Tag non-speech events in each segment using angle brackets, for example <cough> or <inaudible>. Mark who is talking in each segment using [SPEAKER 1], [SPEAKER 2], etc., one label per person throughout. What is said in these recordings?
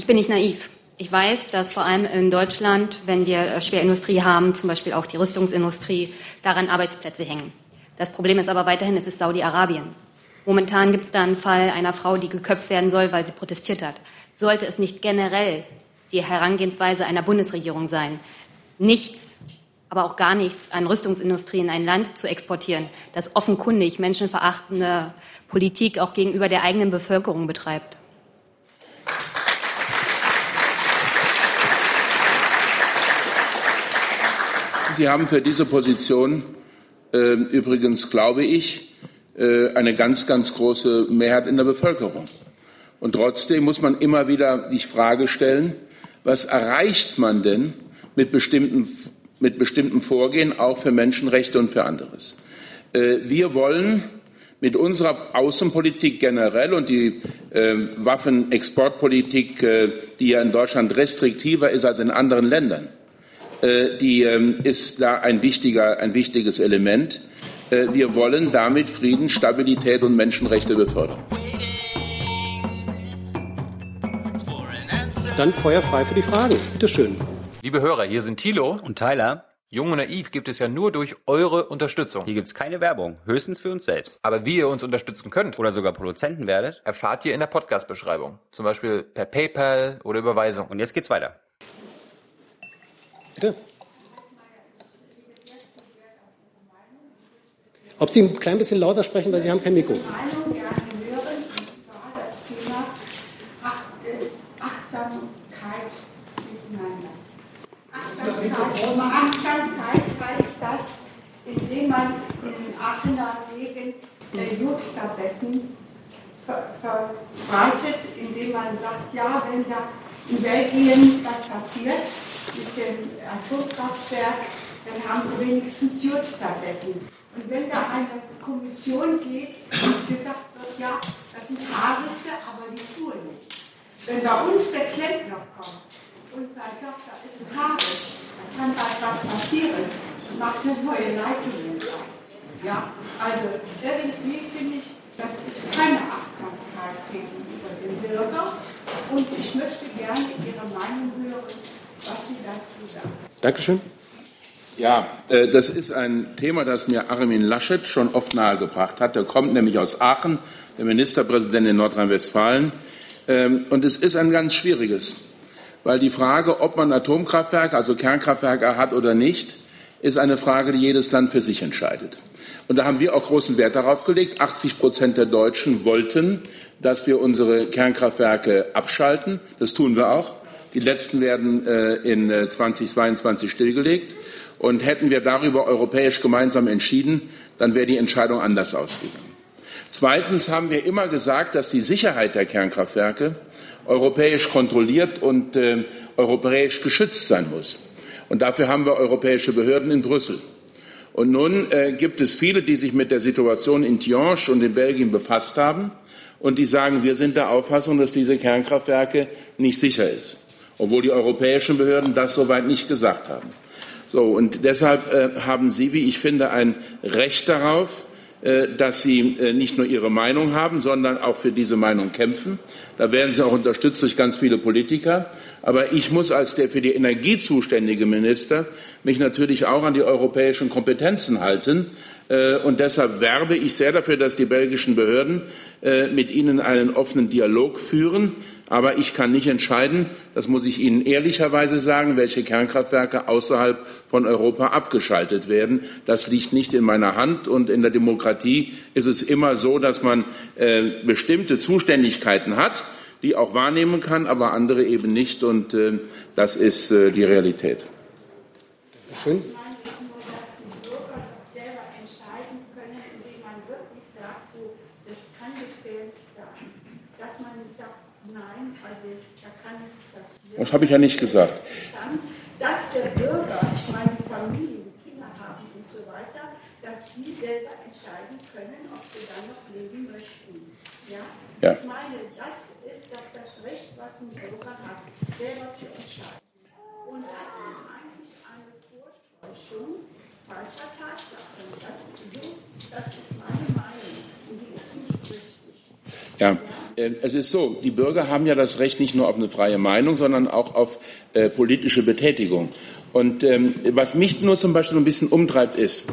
[SPEAKER 1] Ich bin nicht naiv. Ich weiß, dass vor allem in Deutschland, wenn wir äh, Schwerindustrie haben, zum Beispiel auch die Rüstungsindustrie, daran Arbeitsplätze hängen. Das Problem ist aber weiterhin, es ist Saudi-Arabien. Momentan gibt es da einen Fall einer Frau, die geköpft werden soll, weil sie protestiert hat. Sollte es nicht generell die Herangehensweise einer Bundesregierung sein, nichts, aber auch gar nichts an Rüstungsindustrie in ein Land zu exportieren, das offenkundig menschenverachtende Politik auch gegenüber der eigenen Bevölkerung betreibt?
[SPEAKER 2] Sie haben für diese Position äh, übrigens, glaube ich, äh, eine ganz, ganz große Mehrheit in der Bevölkerung. Und trotzdem muss man immer wieder die Frage stellen, was erreicht man denn mit bestimmten, mit bestimmten Vorgehen auch für Menschenrechte und für anderes? Äh, wir wollen mit unserer Außenpolitik generell und die äh, Waffenexportpolitik, äh, die ja in Deutschland restriktiver ist als in anderen Ländern, die ähm, ist da ein, wichtiger, ein wichtiges Element. Äh, wir wollen damit Frieden, Stabilität und Menschenrechte befördern.
[SPEAKER 3] Dann Feuer frei für die Fragen. Bitte schön.
[SPEAKER 4] Liebe Hörer, hier sind Thilo
[SPEAKER 5] und Tyler.
[SPEAKER 4] Jung und Naiv gibt es ja nur durch eure Unterstützung.
[SPEAKER 5] Hier gibt es keine Werbung, höchstens für uns selbst.
[SPEAKER 4] Aber wie ihr uns unterstützen könnt
[SPEAKER 5] oder sogar Produzenten werdet,
[SPEAKER 4] erfahrt ihr in der Podcast-Beschreibung. Zum Beispiel per PayPal oder Überweisung.
[SPEAKER 5] Und jetzt geht's weiter.
[SPEAKER 3] Bitte. Ob Sie ein klein bisschen lauter sprechen, weil Sie haben kein Mikro.
[SPEAKER 6] Achtsamkeit heißt das, indem man in Aachener Gegend äh, Jodtabletten ver verbreitet, indem man sagt, ja, wenn da in Belgien was passiert mit dem Atomkraftwerk, dann haben wir wenigstens Jodtabletten. Und wenn da eine Kommission geht und gesagt wird, ja, das sind Haarrisse, aber die tun nicht. Wenn bei uns der Klempner kommt und da sagt, da ist ein Haarriss, dann kann da was passieren. Macht eine neue Leitung. Ja, also irgendwie finde ich, das ist keine Achtsamkeit gegenüber dem Bürger. Und ich möchte gerne Ihre Meinung hören, was Sie.
[SPEAKER 3] Dankeschön.
[SPEAKER 2] Ja, äh, das ist ein Thema, das mir Armin Laschet schon oft nahegebracht hat. Er kommt nämlich aus Aachen, der Ministerpräsident in Nordrhein-Westfalen. Ähm, und es ist ein ganz schwieriges, weil die Frage, ob man Atomkraftwerke, also Kernkraftwerke hat oder nicht, ist eine Frage, die jedes Land für sich entscheidet. Und da haben wir auch großen Wert darauf gelegt. 80 Prozent der Deutschen wollten, dass wir unsere Kernkraftwerke abschalten. Das tun wir auch. Die letzten werden äh, in 2022 äh, stillgelegt. Und hätten wir darüber europäisch gemeinsam entschieden, dann wäre die Entscheidung anders ausgegangen. Zweitens haben wir immer gesagt, dass die Sicherheit der Kernkraftwerke europäisch kontrolliert und äh, europäisch geschützt sein muss. Und dafür haben wir europäische Behörden in Brüssel. Und nun äh, gibt es viele, die sich mit der Situation in Tihange und in Belgien befasst haben und die sagen, wir sind der Auffassung, dass diese Kernkraftwerke nicht sicher ist, obwohl die europäischen Behörden das soweit nicht gesagt haben. So, und deshalb äh, haben Sie, wie ich finde, ein Recht darauf, äh, dass Sie äh, nicht nur Ihre Meinung haben, sondern auch für diese Meinung kämpfen. Da werden Sie auch unterstützt durch ganz viele Politiker. Aber ich muss als der für die Energie zuständige Minister mich natürlich auch an die europäischen Kompetenzen halten. Äh, und deshalb werbe ich sehr dafür, dass die belgischen Behörden mit Ihnen einen offenen Dialog führen aber ich kann nicht entscheiden, das muss ich Ihnen ehrlicherweise sagen, welche Kernkraftwerke außerhalb von Europa abgeschaltet werden. Das liegt nicht in meiner Hand. Und in der Demokratie ist es immer so, dass man äh, bestimmte Zuständigkeiten hat, die auch wahrnehmen kann, aber andere eben nicht. Und äh, das ist äh, die Realität.
[SPEAKER 3] Schön.
[SPEAKER 2] Das habe ich ja nicht gesagt.
[SPEAKER 6] Dass der Bürger, ich meine Familien, Kinder haben und so weiter, dass die selber entscheiden können, ob sie dann noch leben möchten. Ja? ja. Ich meine, das ist doch das Recht, was ein Bürger hat, selber zu entscheiden. Und das ist eigentlich eine Vortäuschung falscher Tatsachen. Das, das ist meine Meinung. Und die ist nicht richtig.
[SPEAKER 2] Ja. Äh, es ist so, die Bürger haben ja das Recht nicht nur auf eine freie Meinung, sondern auch auf äh, politische Betätigung. Und ähm, was mich nur zum Beispiel so ein bisschen umtreibt, ist,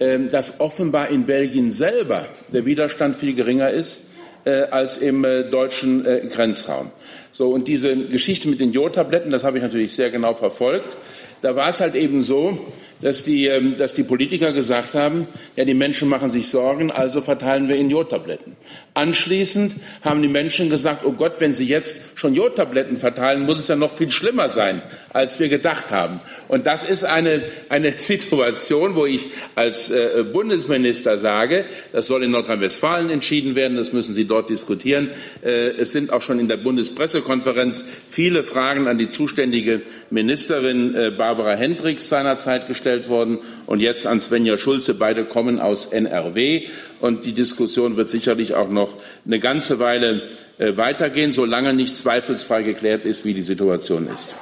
[SPEAKER 2] ähm, dass offenbar in Belgien selber der Widerstand viel geringer ist äh, als im äh, deutschen äh, Grenzraum. So, und diese Geschichte mit den Jodtabletten, das habe ich natürlich sehr genau verfolgt. Da war es halt eben so, dass die, ähm, dass die Politiker gesagt haben, ja, die Menschen machen sich Sorgen, also verteilen wir ihnen Jodtabletten. Anschließend haben die Menschen gesagt, oh Gott, wenn sie jetzt schon Jodtabletten verteilen, muss es ja noch viel schlimmer sein, als wir gedacht haben. Und das ist eine, eine <laughs> Situation, wo ich als äh, Bundesminister sage, das soll in Nordrhein-Westfalen entschieden werden, das müssen Sie dort diskutieren. Äh, es sind auch schon in der Bundespressekonferenz viele Fragen an die zuständige Ministerin äh, Barbara Hendricks seinerzeit gestellt worden und jetzt an Svenja Schulze. Beide kommen aus NRW und die Diskussion wird sicherlich auch noch eine ganze Weile äh, weitergehen, solange nicht zweifelsfrei geklärt ist, wie die Situation ist.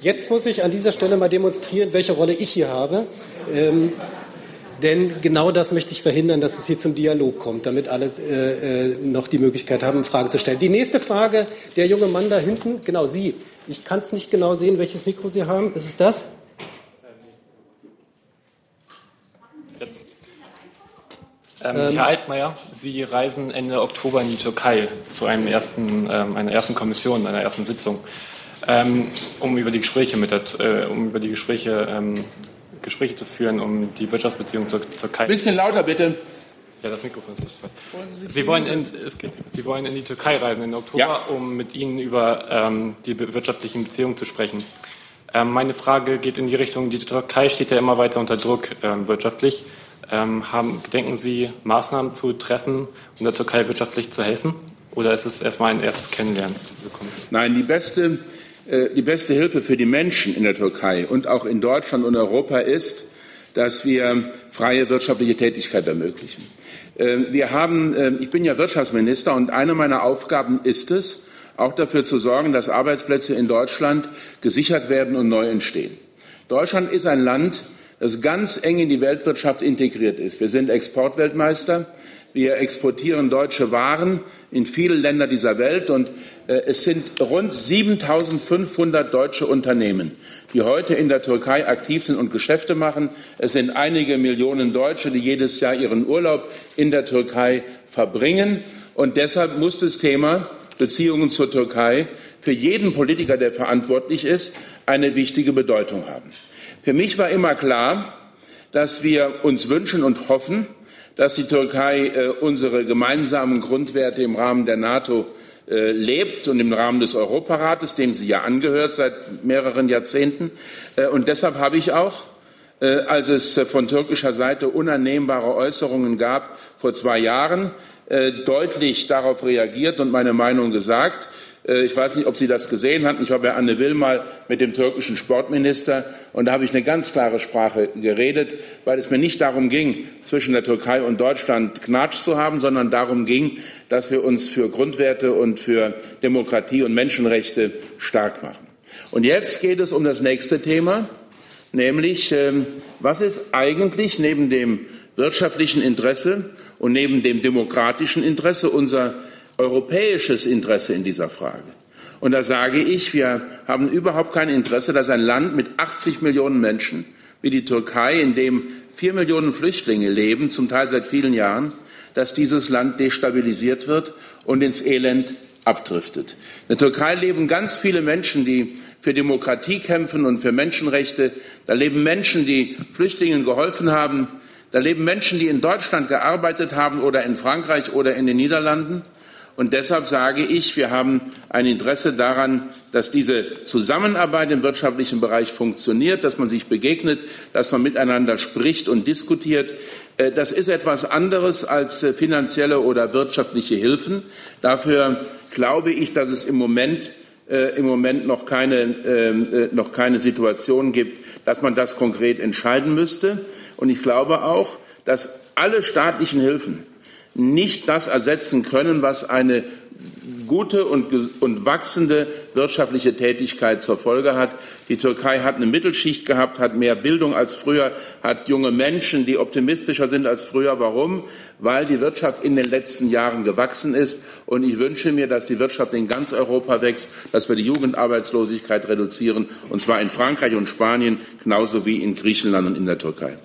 [SPEAKER 3] Jetzt muss ich an dieser Stelle mal demonstrieren, welche Rolle ich hier habe. Ähm, denn genau das möchte ich verhindern, dass es hier zum Dialog kommt, damit alle äh, äh noch die Möglichkeit haben, Fragen zu stellen. Die nächste Frage, der junge Mann da hinten, genau Sie. Ich kann es nicht genau sehen, welches Mikro Sie haben. Ist es das?
[SPEAKER 7] Ähm, ähm, Herr Altmaier, Sie reisen Ende Oktober in die Türkei zu einem ersten, ähm, einer ersten Kommission, einer ersten Sitzung, ähm, um über die Gespräche mit der, äh, um über die Gespräche, ähm, Gespräche zu führen, um die Wirtschaftsbeziehungen zur Türkei.
[SPEAKER 2] Bisschen lauter bitte.
[SPEAKER 7] Ja, das Mikrofon ist Sie, Sie wollen in, es geht, Sie wollen in die Türkei reisen Ende Oktober, ja. um mit Ihnen über ähm, die wirtschaftlichen Beziehungen zu sprechen. meine Frage geht in die Richtung, die Türkei steht ja immer weiter unter Druck wirtschaftlich. Ähm, haben, gedenken Sie, Maßnahmen zu treffen, um der Türkei wirtschaftlich zu helfen? Oder ist es erstmal ein erstes Kennenlernen?
[SPEAKER 2] Nein, die beste, äh, die beste Hilfe für die Menschen in der Türkei und auch in Deutschland und Europa ist, dass wir freie wirtschaftliche Tätigkeit ermöglichen. Äh, wir haben, äh, ich bin ja Wirtschaftsminister und eine meiner Aufgaben ist es, auch dafür zu sorgen, dass Arbeitsplätze in Deutschland gesichert werden und neu entstehen. Deutschland ist ein Land, das ganz eng in die Weltwirtschaft integriert ist. Wir sind Exportweltmeister. Wir exportieren deutsche Waren in viele Länder dieser Welt und äh, es sind rund 7500 deutsche Unternehmen, die heute in der Türkei aktiv sind und Geschäfte machen. Es sind einige Millionen Deutsche, die jedes Jahr ihren Urlaub in der Türkei verbringen. Und deshalb muss das Thema Beziehungen zur Türkei für jeden Politiker, der verantwortlich ist, eine wichtige Bedeutung haben. Für mich war immer klar, dass wir uns wünschen und hoffen, dass die Türkei äh, unsere gemeinsamen Grundwerte im Rahmen der NATO äh, lebt und im Rahmen des Europarates, dem sie ja angehört seit mehreren Jahrzehnten. Äh, und deshalb habe ich auch, äh, als es von türkischer Seite unannehmbare Äußerungen gab vor zwei Jahren, äh, deutlich darauf reagiert und meine Meinung gesagt. Äh, ich weiß nicht, ob Sie das gesehen hatten. Ich war bei Anne Will mal mit dem türkischen Sportminister und da habe ich eine ganz klare Sprache geredet, weil es mir nicht darum ging, zwischen der Türkei und Deutschland Knatsch zu haben, sondern darum ging, dass wir uns für Grundwerte und für Demokratie und Menschenrechte stark machen. Und jetzt geht es um das nächste Thema, nämlich ähm, was ist eigentlich neben dem wirtschaftlichen Interesse und neben dem demokratischen Interesse unser europäisches Interesse in dieser Frage. Und da sage ich, wir haben überhaupt kein Interesse, dass ein Land mit 80 Millionen Menschen wie die Türkei, in dem vier Millionen Flüchtlinge leben, zum Teil seit vielen Jahren, dass dieses Land destabilisiert wird und ins Elend abdriftet. In der Türkei leben ganz viele Menschen, die für Demokratie kämpfen und für Menschenrechte. Da leben Menschen, die Flüchtlingen geholfen haben. Da leben Menschen, die in Deutschland gearbeitet haben oder in Frankreich oder in den Niederlanden. Und deshalb sage ich, wir haben ein Interesse daran, dass diese Zusammenarbeit im wirtschaftlichen Bereich funktioniert, dass man sich begegnet, dass man miteinander spricht und diskutiert. Äh, das ist etwas anderes als äh, finanzielle oder wirtschaftliche Hilfen. Dafür glaube ich, dass es im Moment äh, im Moment noch keine, ähm, noch keine Situation gibt, dass man das konkret entscheiden müsste. Und ich glaube auch, dass alle staatlichen Hilfen nicht das ersetzen können, was eine gute und, und wachsende wirtschaftliche Tätigkeit zur Folge hat. Die Türkei hat eine Mittelschicht gehabt, hat mehr Bildung als früher, hat junge Menschen, die optimistischer sind als früher. Warum? Weil die Wirtschaft in den letzten Jahren gewachsen ist. Und ich wünsche mir, dass die Wirtschaft in ganz Europa wächst, dass wir die Jugendarbeitslosigkeit reduzieren, und zwar in Frankreich und Spanien genauso wie in Griechenland und in der Türkei.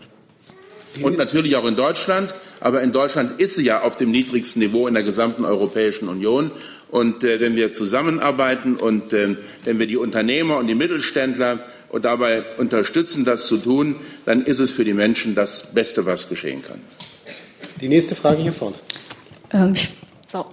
[SPEAKER 2] Und natürlich auch in Deutschland. Aber in Deutschland ist sie ja auf dem niedrigsten Niveau in der gesamten Europäischen Union. Und äh, wenn wir zusammenarbeiten und äh, wenn wir die Unternehmer und die Mittelständler und dabei unterstützen, das zu tun, dann ist es für die Menschen das Beste, was geschehen kann.
[SPEAKER 3] Die nächste Frage hier vorne.
[SPEAKER 8] Ähm, so.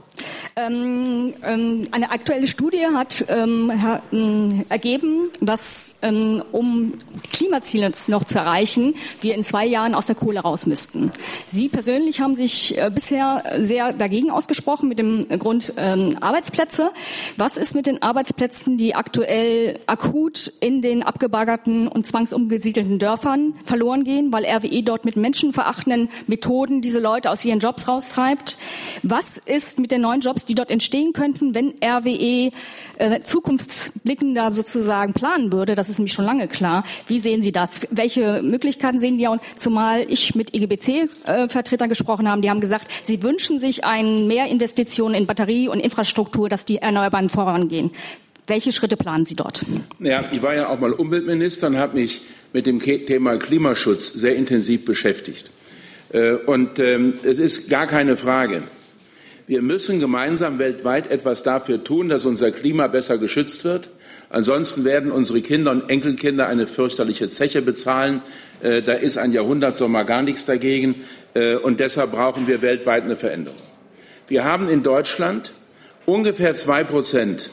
[SPEAKER 8] Ähm, ähm, eine aktuelle Studie hat ähm, her, ähm, ergeben, dass ähm, um Klimaziele noch zu erreichen, wir in zwei Jahren aus der Kohle raus müssten. Sie persönlich haben sich äh, bisher sehr dagegen ausgesprochen mit dem Grund ähm, Arbeitsplätze. Was ist mit den Arbeitsplätzen, die aktuell akut in den abgebaggerten und zwangsumgesiedelten Dörfern verloren gehen, weil RWE dort mit menschenverachtenden Methoden diese Leute aus ihren Jobs raustreibt? Was ist mit den neuen Jobs, die dort entstehen könnten, wenn RWE äh, zukunftsblickender sozusagen planen würde. Das ist nämlich schon lange klar. Wie sehen Sie das? Welche Möglichkeiten sehen die? Und zumal ich mit EGBC-Vertretern gesprochen habe, die haben gesagt, sie wünschen sich ein mehr Investitionen in Batterie und Infrastruktur, dass die Erneuerbaren vorangehen. Welche Schritte planen Sie dort?
[SPEAKER 2] Ja, ich war ja auch mal Umweltminister und habe mich mit dem Thema Klimaschutz sehr intensiv beschäftigt. Äh, und ähm, es ist gar keine Frage, wir müssen gemeinsam weltweit etwas dafür tun, dass unser Klima besser geschützt wird. Ansonsten werden unsere Kinder und Enkelkinder eine fürchterliche Zeche bezahlen. Äh, da ist ein Jahrhundertsommer gar nichts dagegen. Äh, und deshalb brauchen wir weltweit eine Veränderung. Wir haben in Deutschland ungefähr zwei Prozent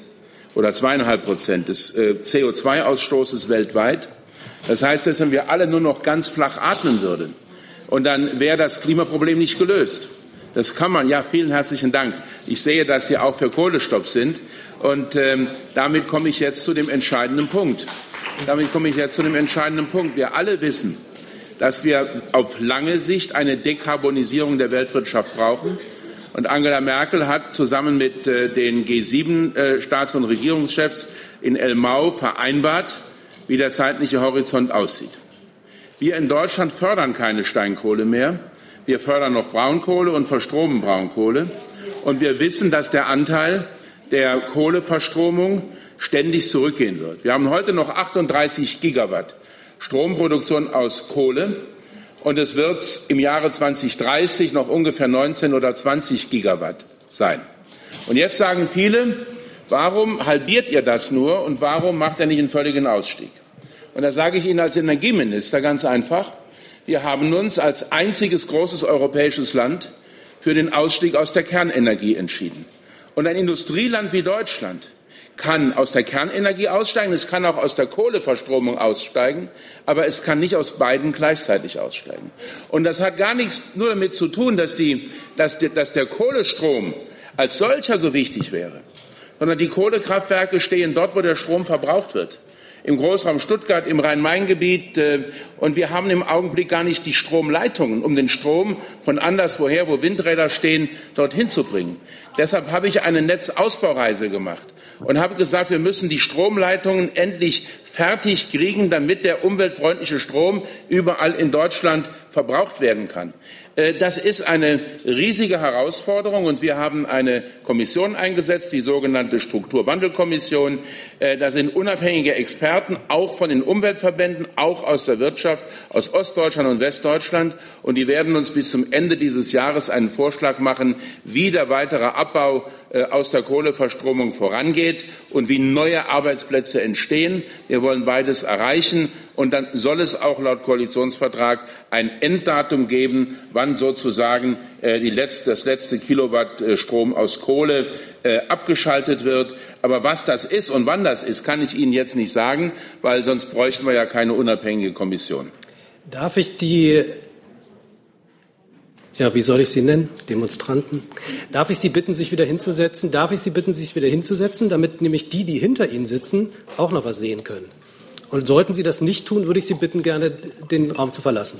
[SPEAKER 2] oder zweieinhalb Prozent des äh, CO2-Ausstoßes weltweit. Das heißt, dass wenn wir alle nur noch ganz flach atmen würden, und dann wäre das Klimaproblem nicht gelöst. Das kann man. Ja, vielen herzlichen Dank. Ich sehe, dass Sie auch für Kohlestopp sind. Und ähm, damit komme ich jetzt zu dem entscheidenden Punkt. Damit komme ich jetzt zu dem entscheidenden Punkt. Wir alle wissen, dass wir auf lange Sicht eine Dekarbonisierung der Weltwirtschaft brauchen. Und Angela Merkel hat zusammen mit äh, den G7-Staats- äh, und Regierungschefs in Elmau vereinbart, wie der zeitliche Horizont aussieht. Wir in Deutschland fördern keine Steinkohle mehr. Wir fördern noch Braunkohle und verstromen Braunkohle. Und wir wissen, dass der Anteil der Kohleverstromung ständig zurückgehen wird. Wir haben heute noch 38 Gigawatt Stromproduktion aus Kohle. Und es wird im Jahre 2030 noch ungefähr 19 oder 20 Gigawatt sein. Und jetzt sagen viele, warum halbiert ihr das nur und warum macht er nicht einen völligen Ausstieg? Und da sage ich Ihnen als Energieminister ganz einfach, wir haben uns als einziges großes europäisches Land für den Ausstieg aus der Kernenergie entschieden. Und ein Industrieland wie Deutschland kann aus der Kernenergie aussteigen, es kann auch aus der Kohleverstromung aussteigen, aber es kann nicht aus beiden gleichzeitig aussteigen. Und das hat gar nichts nur damit zu tun, dass, die, dass, die, dass der Kohlestrom als solcher so wichtig wäre, sondern die Kohlekraftwerke stehen dort, wo der Strom verbraucht wird im Großraum Stuttgart, im Rhein-Main-Gebiet. Äh, und wir haben im Augenblick gar nicht die Stromleitungen, um den Strom von anderswoher, wo Windräder stehen, dorthin zu bringen. Deshalb habe ich eine Netzausbaureise gemacht und habe gesagt, wir müssen die Stromleitungen endlich fertig kriegen, damit der umweltfreundliche Strom überall in Deutschland verbraucht werden kann. Äh, das ist eine riesige Herausforderung und wir haben eine Kommission eingesetzt, die sogenannte Strukturwandelkommission. Äh, da sind unabhängige Experten, auch von den Umweltverbänden, auch aus der Wirtschaft, aus Ostdeutschland und Westdeutschland. Und die werden uns bis zum Ende dieses Jahres einen Vorschlag machen, wie der weitere Abbau äh, aus der Kohleverstromung vorangeht und wie neue Arbeitsplätze entstehen. Wir wollen beides erreichen. Und dann soll es auch laut Koalitionsvertrag ein Enddatum geben, wann sozusagen äh, letzte, das letzte Kilowatt äh, Strom aus Kohle abgeschaltet wird. Aber was das ist und wann das ist, kann ich Ihnen jetzt nicht sagen, weil sonst bräuchten wir ja keine unabhängige Kommission.
[SPEAKER 3] Darf ich die ja, wie soll ich Sie nennen? Demonstranten. Darf ich Sie bitten, sich wieder hinzusetzen? Darf ich Sie bitten, sich wieder hinzusetzen, damit nämlich die, die hinter Ihnen sitzen, auch noch was sehen können? Und sollten Sie das nicht tun, würde ich Sie bitten, gerne den Raum zu verlassen.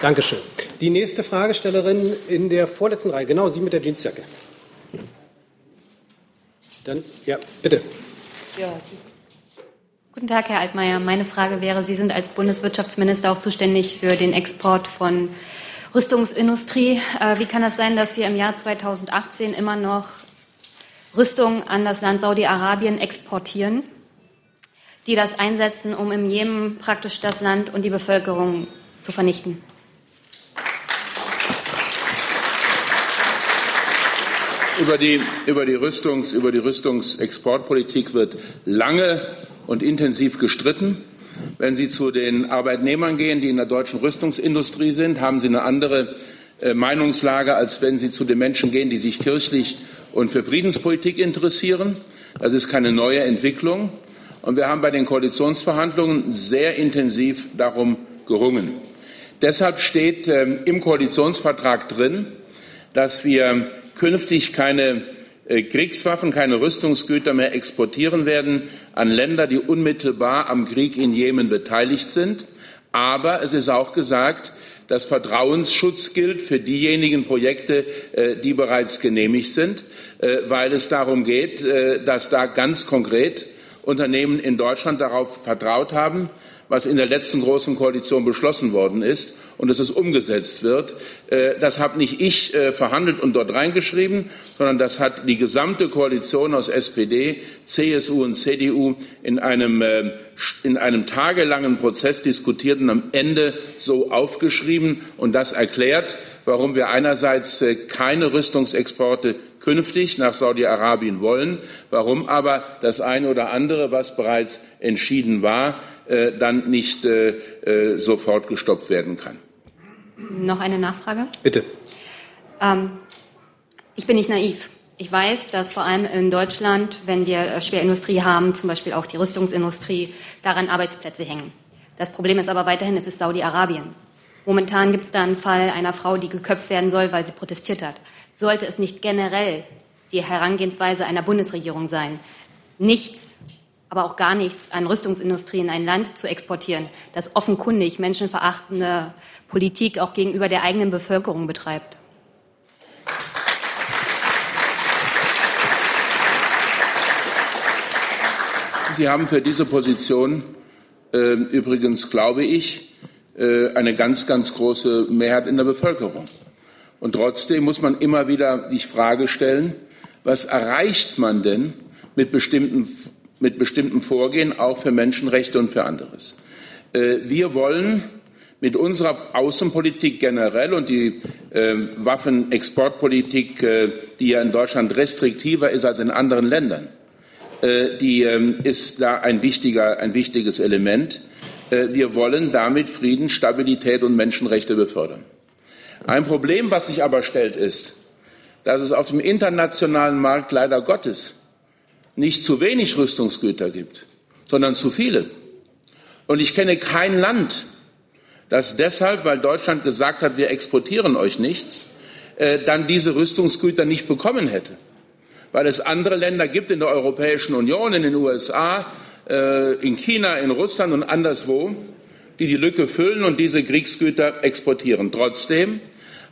[SPEAKER 3] Dankeschön. Die nächste Fragestellerin in der vorletzten Reihe, genau Sie mit der Jeansjacke. Dann, ja, bitte. Ja,
[SPEAKER 1] Guten Tag, Herr Altmaier. Meine Frage wäre, Sie sind als Bundeswirtschaftsminister auch zuständig für den Export von Rüstungsindustrie. Äh, wie kann es das sein, dass wir im Jahr 2018 immer noch Rüstung an das Land Saudi-Arabien exportieren, die das einsetzen, um im Jemen praktisch das Land und die Bevölkerung zu vernichten?
[SPEAKER 2] Über die, über die, Rüstungs, über die Rüstungsexportpolitik wird lange und intensiv gestritten. Wenn Sie zu den Arbeitnehmern gehen, die in der deutschen Rüstungsindustrie sind, haben Sie eine andere äh, Meinungslage, als wenn Sie zu den Menschen gehen, die sich kirchlich und für Friedenspolitik interessieren. Das ist keine neue Entwicklung. Und wir haben bei den Koalitionsverhandlungen sehr intensiv darum gerungen. Deshalb steht ähm, im Koalitionsvertrag drin, dass wir künftig keine Kriegswaffen, keine Rüstungsgüter mehr exportieren werden an Länder, die unmittelbar am Krieg in Jemen beteiligt sind. Aber es ist auch gesagt, dass Vertrauensschutz gilt für diejenigen Projekte, äh, die bereits genehmigt sind, äh, weil es darum geht, dass da ganz konkret Unternehmen in Deutschland darauf vertraut haben, was in der letzten großen Koalition beschlossen worden ist und dass es umgesetzt wird. Äh, das habe nicht ich äh, verhandelt und dort reingeschrieben, sondern das hat die gesamte Koalition aus SPD, CSU und CDU in einem, äh, in einem tagelangen Prozess diskutiert und am Ende so aufgeschrieben. Und das erklärt, warum wir einerseits keine Rüstungsexporte künftig nach Saudi-Arabien wollen, warum aber das eine oder andere, was bereits entschieden war, äh, dann nicht äh, äh, sofort gestoppt werden kann.
[SPEAKER 1] Noch eine Nachfrage?
[SPEAKER 3] Bitte.
[SPEAKER 1] Ähm, ich bin nicht naiv. Ich weiß, dass vor allem in Deutschland, wenn wir Schwerindustrie haben, zum Beispiel auch die Rüstungsindustrie, daran Arbeitsplätze hängen. Das Problem ist aber weiterhin, es ist Saudi-Arabien. Momentan gibt es da einen Fall einer Frau, die geköpft werden soll, weil sie protestiert hat. Sollte es nicht generell die Herangehensweise einer Bundesregierung sein, nichts aber auch gar nichts an Rüstungsindustrie in ein Land zu exportieren, das offenkundig menschenverachtende Politik auch gegenüber der eigenen Bevölkerung betreibt.
[SPEAKER 2] Sie haben für diese Position äh, übrigens, glaube ich, äh, eine ganz, ganz große Mehrheit in der Bevölkerung. Und trotzdem muss man immer wieder die Frage stellen, was erreicht man denn mit bestimmten mit bestimmten Vorgehen, auch für Menschenrechte und für anderes. Äh, wir wollen mit unserer Außenpolitik generell und die äh, Waffenexportpolitik, äh, die ja in Deutschland restriktiver ist als in anderen Ländern, äh, die ähm, ist da ein, wichtiger, ein wichtiges Element. Äh, wir wollen damit Frieden, Stabilität und Menschenrechte befördern. Ein Problem, was sich aber stellt, ist, dass es auf dem internationalen Markt leider Gottes nicht zu wenig Rüstungsgüter gibt, sondern zu viele. Und ich kenne kein Land, das deshalb, weil Deutschland gesagt hat, wir exportieren euch nichts, äh, dann diese Rüstungsgüter nicht bekommen hätte. Weil es andere Länder gibt in der Europäischen Union, in den USA, äh, in China, in Russland und anderswo, die die Lücke füllen und diese Kriegsgüter exportieren. Trotzdem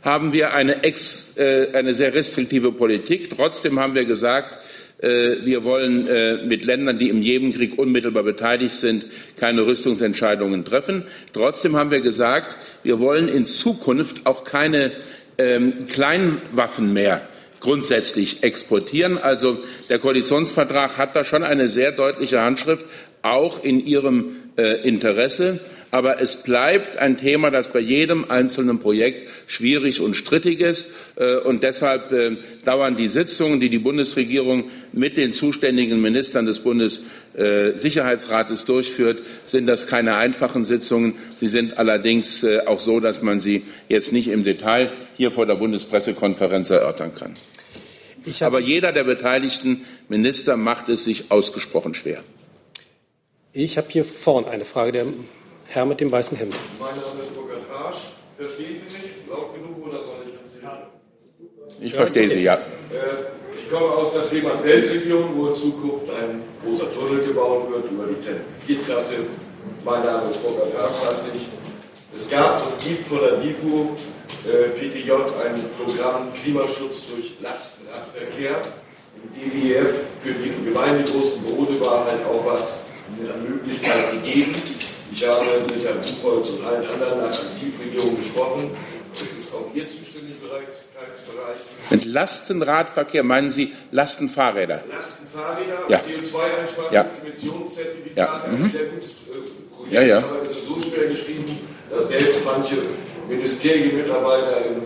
[SPEAKER 2] haben wir eine, ex, äh, eine sehr restriktive Politik. Trotzdem haben wir gesagt, wir wollen äh, mit Ländern, die im Jemenkrieg unmittelbar beteiligt sind, keine Rüstungsentscheidungen treffen. Trotzdem haben wir gesagt, wir wollen in Zukunft auch keine ähm, Kleinwaffen mehr grundsätzlich exportieren. Also der Koalitionsvertrag hat da schon eine sehr deutliche Handschrift, auch in Ihrem äh, Interesse. Aber es bleibt ein Thema, das bei jedem einzelnen Projekt schwierig und strittig ist. Äh, und deshalb äh, dauern die Sitzungen, die die Bundesregierung mit den zuständigen Ministern des Bundessicherheitsrates durchführt, sind das keine einfachen Sitzungen. Sie sind allerdings äh, auch so, dass man sie jetzt nicht im Detail hier vor der Bundespressekonferenz erörtern kann. Aber jeder der beteiligten Minister macht es sich ausgesprochen schwer.
[SPEAKER 3] Ich habe hier vorne eine Frage. Der Herr mit dem weißen Hemd.
[SPEAKER 9] Mein Name ist Burkhard Rasch. Verstehen Sie mich laut genug oder soll ich
[SPEAKER 2] Sie Ich verstehe Sie, ja. Äh,
[SPEAKER 9] ich komme aus der Fehmarn-Belt-Region, wo in Zukunft ein großer Tunnel gebaut wird über die G-Trasse. Mein Name ist Burkhard Rasch, sagte ich. Es gab und gibt von der DIFU äh, PTJ ein Programm Klimaschutz durch Lastenradverkehr. Im DWF für die gemeindegroßen Boote war halt auch was eine Möglichkeit gegeben. Ich habe mit Herrn Buchholz und allen anderen nach Aktivregierung gesprochen. Das ist auch Ihr Zuständigkeitsbereich.
[SPEAKER 2] Mit Lastenradverkehr meinen Sie Lastenfahrräder?
[SPEAKER 9] Lastenfahrräder,
[SPEAKER 2] ja.
[SPEAKER 9] CO2-Einsparung,
[SPEAKER 2] ja.
[SPEAKER 9] Emissionszertifikate,
[SPEAKER 2] ja.
[SPEAKER 9] mhm. ein sehr gutes äh, Projekt,
[SPEAKER 2] ja, ja.
[SPEAKER 9] aber es ist so schwer geschrieben, dass selbst manche Ministerienmitarbeiter im,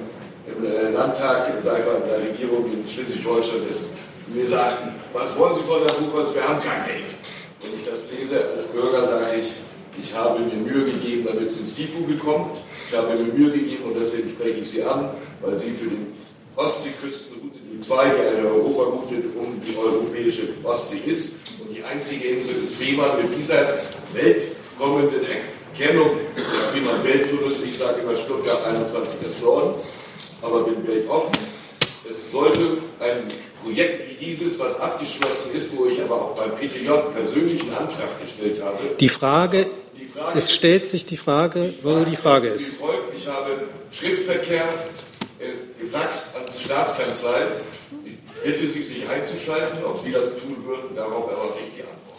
[SPEAKER 9] im äh, Landtag, mal, in der Regierung in Schleswig-Holstein mir sagten, was wollen Sie von der Buchholz, wir haben kein Geld. Wenn ich das lese als Bürger, sage ich, ich habe mir Mühe gegeben, damit es ins TIFU bekommt. Ich habe mir Mühe gegeben und deswegen spreche ich Sie an, weil Sie für die Ostseeküstenroute, die 2, die eine Europaroute um die europäische Ostsee ist und die einzige Insel des Fehmarn mit dieser weltkommenden Erkennung des Fehmarn-Welttunnels, ich sage immer Stuttgart 21 des Nordens, aber bin weltoffen. Es sollte ein Projekt wie dieses, was abgeschlossen ist, wo ich aber auch beim PTJ persönlichen Antrag gestellt habe.
[SPEAKER 3] Die Frage es stellt sich die Frage, wo die Frage ist.
[SPEAKER 9] Ich habe Schriftverkehr gefaxt ans Staatskanzlei. Ich bitte Sie, sich einzuschalten, ob Sie das tun würden. Darauf erwarte ich die Antwort.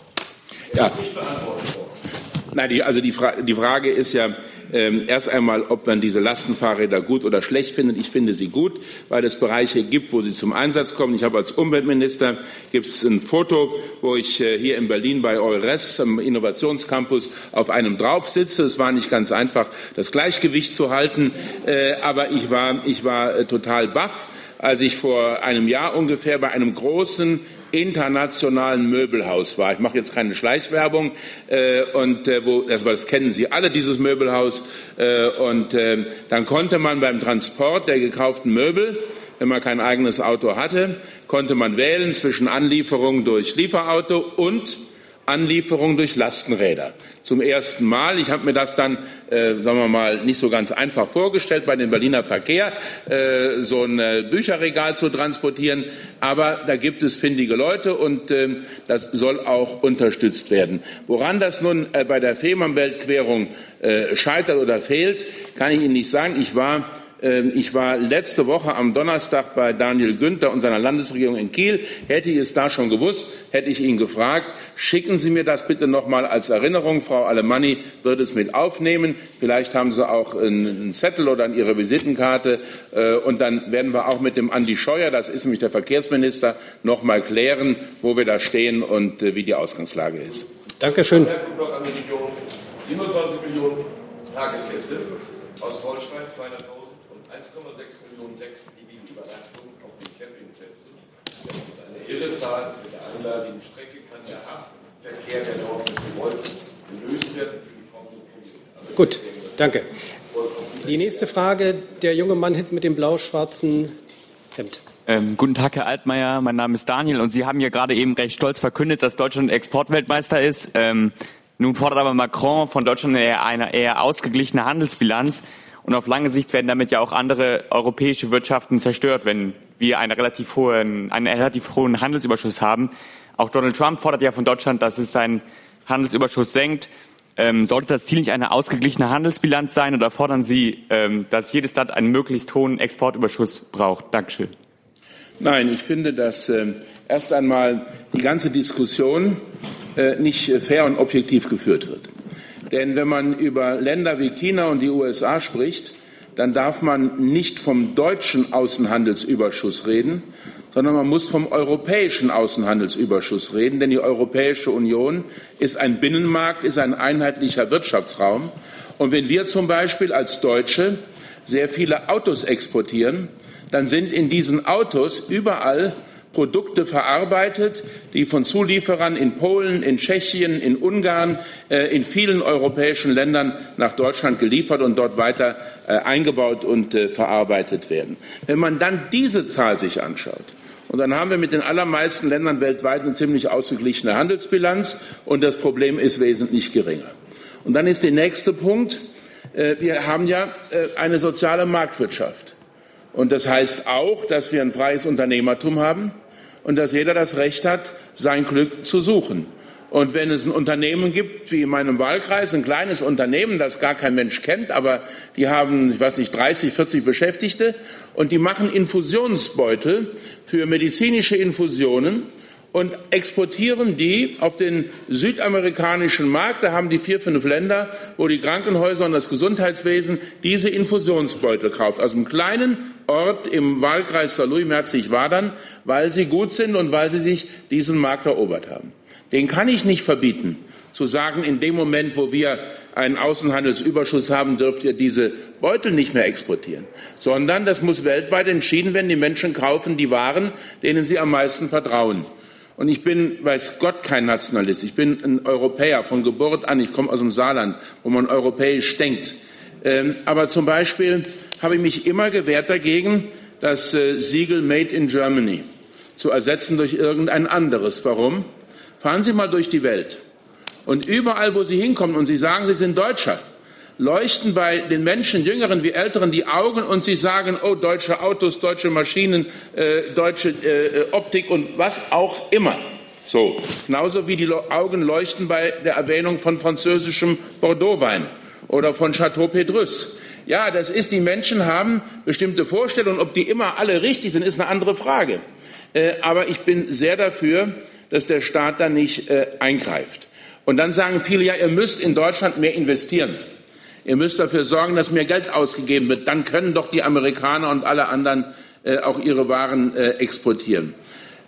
[SPEAKER 2] Ja.
[SPEAKER 9] Nicht beantwortet worden.
[SPEAKER 2] Nein, die, also die, Fra die Frage ist ja ähm, erst einmal, ob man diese Lastenfahrräder gut oder schlecht findet. Ich finde sie gut, weil es Bereiche gibt, wo sie zum Einsatz kommen. Ich habe als Umweltminister gibt es ein Foto, wo ich äh, hier in Berlin bei Eures am Innovationscampus auf einem drauf sitze. Es war nicht ganz einfach, das Gleichgewicht zu halten, äh, aber ich war, ich war äh, total baff als ich vor einem Jahr ungefähr bei einem großen internationalen Möbelhaus war. Ich mache jetzt keine Schleichwerbung äh, und äh, wo das, das kennen Sie alle dieses Möbelhaus äh, und äh, dann konnte man beim Transport der gekauften Möbel wenn man kein eigenes Auto hatte, konnte man wählen zwischen Anlieferung durch Lieferauto und Anlieferung durch Lastenräder. Zum ersten Mal. Ich habe mir das dann, äh, sagen wir mal, nicht so ganz einfach vorgestellt, bei dem Berliner Verkehr äh, so ein äh, Bücherregal zu transportieren. Aber da gibt es findige Leute und äh, das soll auch unterstützt werden. Woran das nun äh, bei der Fehmarnbeltquerung äh, scheitert oder fehlt, kann ich Ihnen nicht sagen. Ich war ich war letzte Woche am Donnerstag bei Daniel Günther und seiner Landesregierung in Kiel. Hätte ich es da schon gewusst, hätte ich ihn gefragt, schicken Sie mir das bitte noch mal als Erinnerung. Frau Alemanni wird es mit aufnehmen. Vielleicht haben Sie auch einen Zettel oder Ihre Visitenkarte. Und dann werden wir auch mit dem Andi Scheuer, das ist nämlich der Verkehrsminister, noch mal klären, wo wir da stehen und wie die Ausgangslage ist.
[SPEAKER 3] Dankeschön.
[SPEAKER 9] 27 Millionen Tagesgäste aus Holstein, 200.000. 1,6 Millionen sechs Übernachtungen auf den Campingplätzen. Das ist eine irre Zahl. Mit der einleisigen Strecke kann der Haftverkehr, der dort gewollt ist, gelöst werden für die kommenden
[SPEAKER 3] also Gut, danke. Die nächste Frage, der junge Mann hinten mit dem blau-schwarzen Hemd.
[SPEAKER 10] Ähm, guten Tag, Herr Altmaier. Mein Name ist Daniel und Sie haben ja gerade eben recht stolz verkündet, dass Deutschland Exportweltmeister ist. Ähm, nun fordert aber Macron von Deutschland eher eine eher ausgeglichene Handelsbilanz. Und auf lange Sicht werden damit ja auch andere europäische Wirtschaften zerstört, wenn wir einen relativ hohen, einen relativ hohen Handelsüberschuss haben. Auch Donald Trump fordert ja von Deutschland, dass es seinen Handelsüberschuss senkt. Ähm, sollte das Ziel nicht eine ausgeglichene Handelsbilanz sein oder fordern Sie, ähm, dass jedes Land einen möglichst hohen Exportüberschuss braucht? Dankeschön.
[SPEAKER 2] Nein, ich finde, dass äh, erst einmal die ganze Diskussion äh, nicht fair und objektiv geführt wird. Denn wenn man über Länder wie China und die USA spricht, dann darf man nicht vom deutschen Außenhandelsüberschuss reden, sondern man muss vom europäischen Außenhandelsüberschuss reden, denn die Europäische Union ist ein Binnenmarkt, ist ein einheitlicher Wirtschaftsraum. Und wenn wir zum Beispiel als Deutsche sehr viele Autos exportieren, dann sind in diesen Autos überall Produkte verarbeitet, die von Zulieferern in Polen, in Tschechien, in Ungarn, äh, in vielen europäischen Ländern nach Deutschland geliefert und dort weiter äh, eingebaut und äh, verarbeitet werden. Wenn man dann diese Zahl sich anschaut, und dann haben wir mit den allermeisten Ländern weltweit eine ziemlich ausgeglichene Handelsbilanz und das Problem ist wesentlich geringer. Und dann ist der nächste Punkt, wir haben ja eine soziale Marktwirtschaft. Und das heißt auch, dass wir ein freies Unternehmertum haben und dass jeder das Recht hat, sein Glück zu suchen. Und wenn es ein Unternehmen gibt, wie in meinem Wahlkreis, ein kleines Unternehmen, das gar kein Mensch kennt, aber die haben, ich weiß nicht, 30, 40 Beschäftigte und die machen Infusionsbeutel für medizinische Infusionen und exportieren die auf den südamerikanischen Markt. Da haben die vier, fünf Länder, wo die Krankenhäuser und das Gesundheitswesen diese Infusionsbeutel kauft. Aus einem kleinen Ort im Wahlkreis Saarlouis, Merzig-Wadern, weil sie gut sind und weil sie sich diesen Markt erobert haben. Den kann ich nicht verbieten, zu sagen, in dem Moment, wo wir einen Außenhandelsüberschuss haben, dürft ihr diese Beutel nicht mehr exportieren, sondern das muss weltweit entschieden werden. Die Menschen kaufen die Waren, denen sie am meisten vertrauen. Und ich bin, weiß Gott, kein Nationalist. Ich bin ein Europäer von Geburt an. Ich komme aus dem Saarland, wo man europäisch denkt. Ähm, aber zum Beispiel habe ich mich immer gewehrt dagegen, das äh, Siegel Made in Germany zu ersetzen durch irgendein anderes. Warum? Fahren Sie mal durch die Welt. Und überall, wo Sie hinkommen und Sie sagen, Sie sind Deutscher, leuchten bei den Menschen, Jüngeren wie Älteren, die Augen und sie sagen, oh, deutsche Autos, deutsche Maschinen, äh, deutsche äh, Optik und was auch immer. So. Genauso wie die Augen leuchten bei der Erwähnung von französischem Bordeaux-Wein oder von Chateau Pedrus. Ja, das ist, die Menschen haben bestimmte Vorstellungen. Ob die immer alle richtig sind, ist eine andere Frage. Äh, aber ich bin sehr dafür, dass der Staat da nicht äh, eingreift. Und dann sagen viele, ja, ihr müsst in Deutschland mehr investieren. Ihr müsst dafür sorgen, dass mehr Geld ausgegeben wird. Dann können doch die Amerikaner und alle anderen äh, auch ihre Waren äh, exportieren.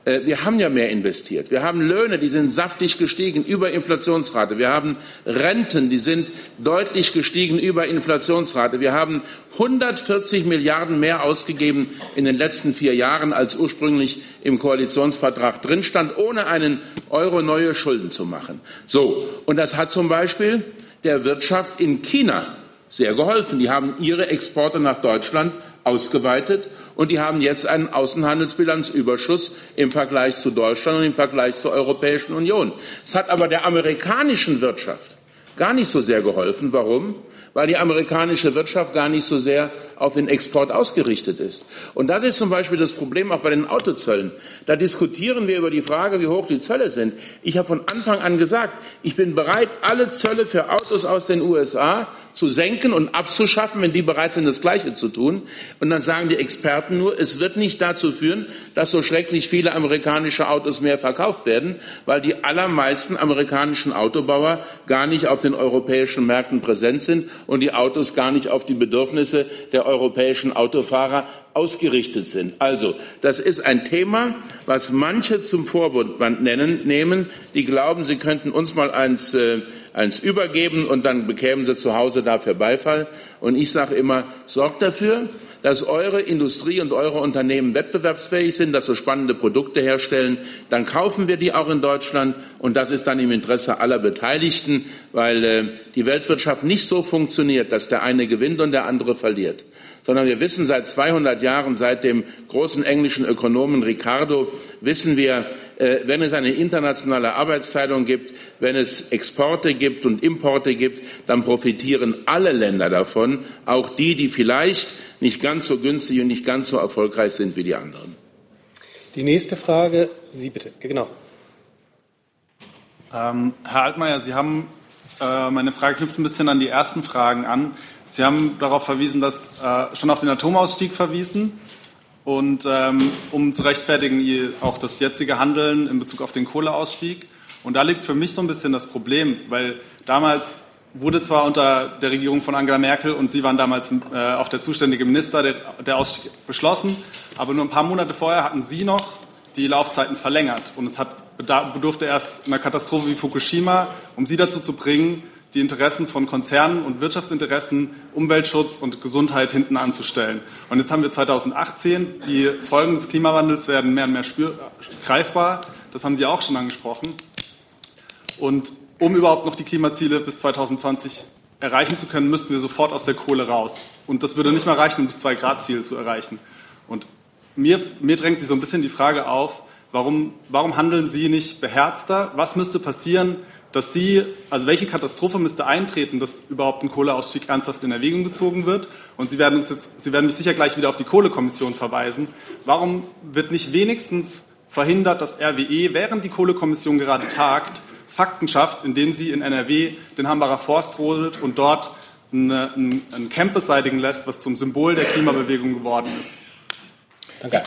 [SPEAKER 2] Äh, wir haben ja mehr investiert. Wir haben Löhne, die sind saftig gestiegen über Inflationsrate. Wir haben Renten, die sind deutlich gestiegen über Inflationsrate. Wir haben 140 Milliarden mehr ausgegeben in den letzten vier Jahren, als ursprünglich im Koalitionsvertrag drin stand, ohne einen Euro neue Schulden zu machen. So. Und das hat zum Beispiel der Wirtschaft in China sehr geholfen. Die haben ihre Exporte nach Deutschland ausgeweitet und die haben jetzt einen Außenhandelsbilanzüberschuss im Vergleich zu Deutschland und im Vergleich zur Europäischen Union. Es hat aber der amerikanischen Wirtschaft gar nicht so sehr geholfen. Warum? Weil die amerikanische Wirtschaft gar nicht so sehr auf den Export ausgerichtet ist. Und das ist zum Beispiel das Problem auch bei den Autozöllen. Da diskutieren wir über die Frage, wie hoch die Zölle sind. Ich habe von Anfang an gesagt, ich bin bereit, alle Zölle für Autos aus den USA zu senken und abzuschaffen, wenn die bereit sind, das Gleiche zu tun. Und dann sagen die Experten nur, es wird nicht dazu führen, dass so schrecklich viele amerikanische Autos mehr verkauft werden, weil die allermeisten amerikanischen Autobauer gar nicht auf den europäischen Märkten präsent sind und die Autos gar nicht auf die Bedürfnisse der europäischen Autofahrer ausgerichtet sind. Also, das ist ein Thema, was manche zum Vorwand nennen, nehmen, die glauben, sie könnten uns mal eins, äh, eins übergeben und dann bekämen sie zu Hause dafür Beifall. Und ich sage immer, sorgt dafür, dass eure Industrie und eure Unternehmen wettbewerbsfähig sind, dass sie spannende Produkte herstellen, dann kaufen wir die auch in Deutschland und das ist dann im Interesse aller Beteiligten, weil äh, die Weltwirtschaft nicht so funktioniert, dass der eine gewinnt und der andere verliert sondern wir wissen seit 200 Jahren, seit dem großen englischen Ökonomen Ricardo, wissen wir, äh, wenn es eine internationale Arbeitsteilung gibt, wenn es Exporte gibt und Importe gibt, dann profitieren alle Länder davon, auch die, die vielleicht nicht ganz so günstig und nicht ganz so erfolgreich sind wie die anderen.
[SPEAKER 3] Die nächste Frage, Sie bitte, genau.
[SPEAKER 11] Ähm, Herr Altmaier, Sie haben, äh, meine Frage knüpft ein bisschen an die ersten Fragen an. Sie haben darauf verwiesen, dass äh, schon auf den Atomausstieg verwiesen und ähm, um zu rechtfertigen auch das jetzige Handeln in Bezug auf den Kohleausstieg. Und da liegt für mich so ein bisschen das Problem, weil damals wurde zwar unter der Regierung von Angela Merkel und Sie waren damals äh, auch der zuständige Minister der, der Ausstieg beschlossen, aber nur ein paar Monate vorher hatten Sie noch die Laufzeiten verlängert und es hat, bedurfte erst einer Katastrophe wie Fukushima, um Sie dazu zu bringen, die Interessen von Konzernen und Wirtschaftsinteressen, Umweltschutz und Gesundheit hinten anzustellen. Und jetzt haben wir 2018, die Folgen des Klimawandels werden mehr und mehr greifbar. Das haben Sie auch schon angesprochen. Und um überhaupt noch die Klimaziele bis 2020 erreichen zu können, müssten wir sofort aus der Kohle raus. Und das würde nicht mal reichen, um das Zwei-Grad-Ziel zu erreichen. Und mir, mir drängt sich so ein bisschen die Frage auf, warum, warum handeln Sie nicht beherzter? Was müsste passieren, dass Sie, also welche Katastrophe müsste eintreten, dass überhaupt ein Kohleausstieg ernsthaft in Erwägung gezogen wird? Und Sie werden, uns jetzt, Sie werden mich sicher gleich wieder auf die Kohlekommission verweisen. Warum wird nicht wenigstens verhindert, dass RWE, während die Kohlekommission gerade tagt, Fakten schafft, indem sie in NRW den Hambacher Forst rodet und dort einen, einen Camp beseitigen lässt, was zum Symbol der Klimabewegung geworden ist.
[SPEAKER 2] Danke.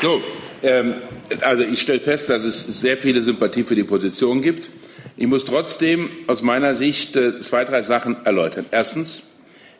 [SPEAKER 2] So, ähm, also ich stelle fest, dass es sehr viele Sympathie für die Position gibt. Ich muss trotzdem aus meiner Sicht äh, zwei, drei Sachen erläutern. Erstens,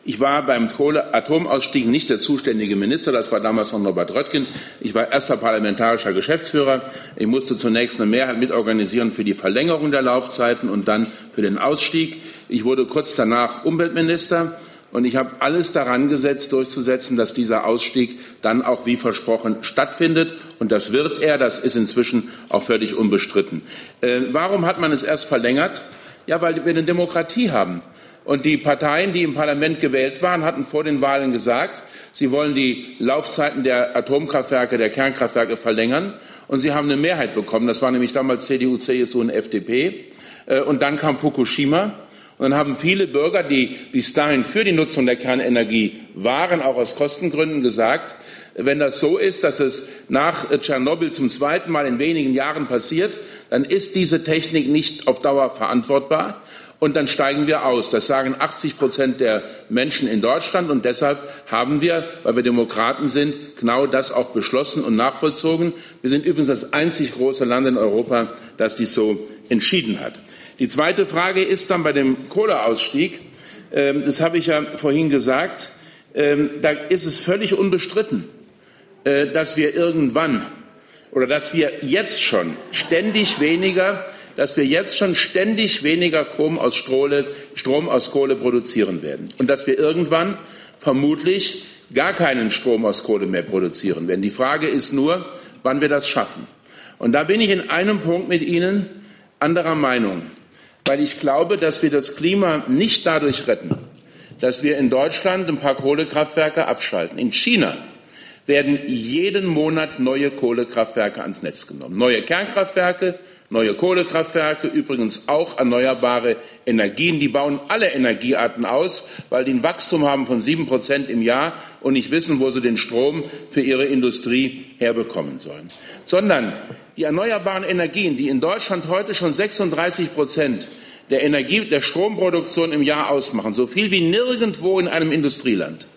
[SPEAKER 2] ich war beim Kohle-Atomausstieg nicht der zuständige Minister, das war damals noch Norbert Röttgen. Ich war erster parlamentarischer Geschäftsführer. Ich musste zunächst eine Mehrheit mitorganisieren für die Verlängerung der Laufzeiten und dann für den Ausstieg. Ich wurde kurz danach Umweltminister. Und ich habe alles daran gesetzt, durchzusetzen, dass dieser Ausstieg dann auch wie versprochen stattfindet. Und das wird er. Das ist inzwischen auch völlig unbestritten. Äh, warum hat man es erst verlängert? Ja, weil wir eine Demokratie haben. Und die Parteien, die im Parlament gewählt waren, hatten vor den Wahlen gesagt, sie wollen die Laufzeiten der Atomkraftwerke, der Kernkraftwerke verlängern. Und sie haben eine Mehrheit bekommen. Das war nämlich damals CDU, CSU und FDP. Äh, und dann kam Fukushima. Und dann haben viele Bürger, die bis dahin für die Nutzung der Kernenergie waren, auch aus Kostengründen gesagt, wenn das so ist, dass es nach Tschernobyl zum zweiten Mal in wenigen Jahren passiert, dann ist diese Technik nicht auf Dauer verantwortbar. Und dann steigen wir aus. Das sagen 80 Prozent der Menschen in Deutschland. Und deshalb haben wir, weil wir Demokraten sind, genau das auch beschlossen und nachvollzogen. Wir sind übrigens das einzig große Land in Europa, das dies so entschieden hat. Die zweite Frage ist dann bei dem Kohleausstieg, ähm, das habe ich ja vorhin gesagt, ähm, da ist es völlig unbestritten, äh, dass wir irgendwann oder dass wir jetzt schon ständig weniger, dass wir jetzt schon ständig weniger Strom aus, Strohle, Strom aus Kohle produzieren werden und dass wir irgendwann vermutlich gar keinen Strom aus Kohle mehr produzieren werden. Die Frage ist nur, wann wir das schaffen. Und da bin ich in einem Punkt mit Ihnen anderer Meinung weil ich glaube, dass wir das Klima nicht dadurch retten, dass wir in Deutschland ein paar Kohlekraftwerke abschalten. In China werden jeden Monat neue Kohlekraftwerke ans Netz genommen. Neue Kernkraftwerke, neue Kohlekraftwerke, übrigens auch erneuerbare Energien. Die bauen alle Energiearten aus, weil die ein Wachstum haben von sieben Prozent im Jahr und nicht wissen, wo sie den Strom für ihre Industrie herbekommen sollen. Sondern die erneuerbaren Energien, die in Deutschland heute schon 36 Prozent der Energie, der Stromproduktion im Jahr ausmachen, so viel wie nirgendwo in einem Industrieland.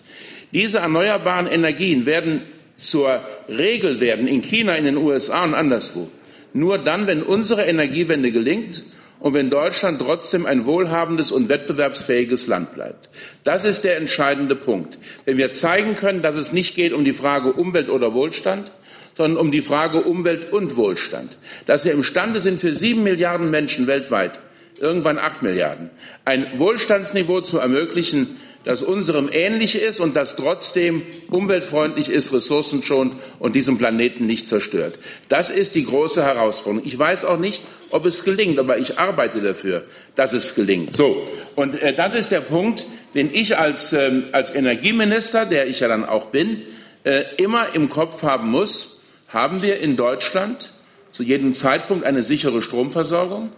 [SPEAKER 2] Diese erneuerbaren Energien werden zur Regel werden in China, in den USA und anderswo. Nur dann, wenn unsere Energiewende gelingt und wenn Deutschland trotzdem ein wohlhabendes und wettbewerbsfähiges Land bleibt. Das ist der entscheidende Punkt. Wenn wir zeigen können, dass es nicht geht um die Frage Umwelt oder Wohlstand, sondern um die Frage Umwelt und Wohlstand. Dass wir imstande sind, für sieben Milliarden Menschen weltweit irgendwann acht Milliarden, ein Wohlstandsniveau zu ermöglichen, das unserem ähnlich ist und das trotzdem umweltfreundlich ist, ressourcenschonend und diesen Planeten nicht zerstört. Das ist die große Herausforderung. Ich weiß auch nicht, ob es gelingt, aber ich arbeite dafür, dass es gelingt. So, und äh, das ist der Punkt, den ich als, ähm, als Energieminister, der ich ja dann auch bin, äh, immer im Kopf haben muss. Haben wir in Deutschland zu jedem Zeitpunkt eine sichere Stromversorgung?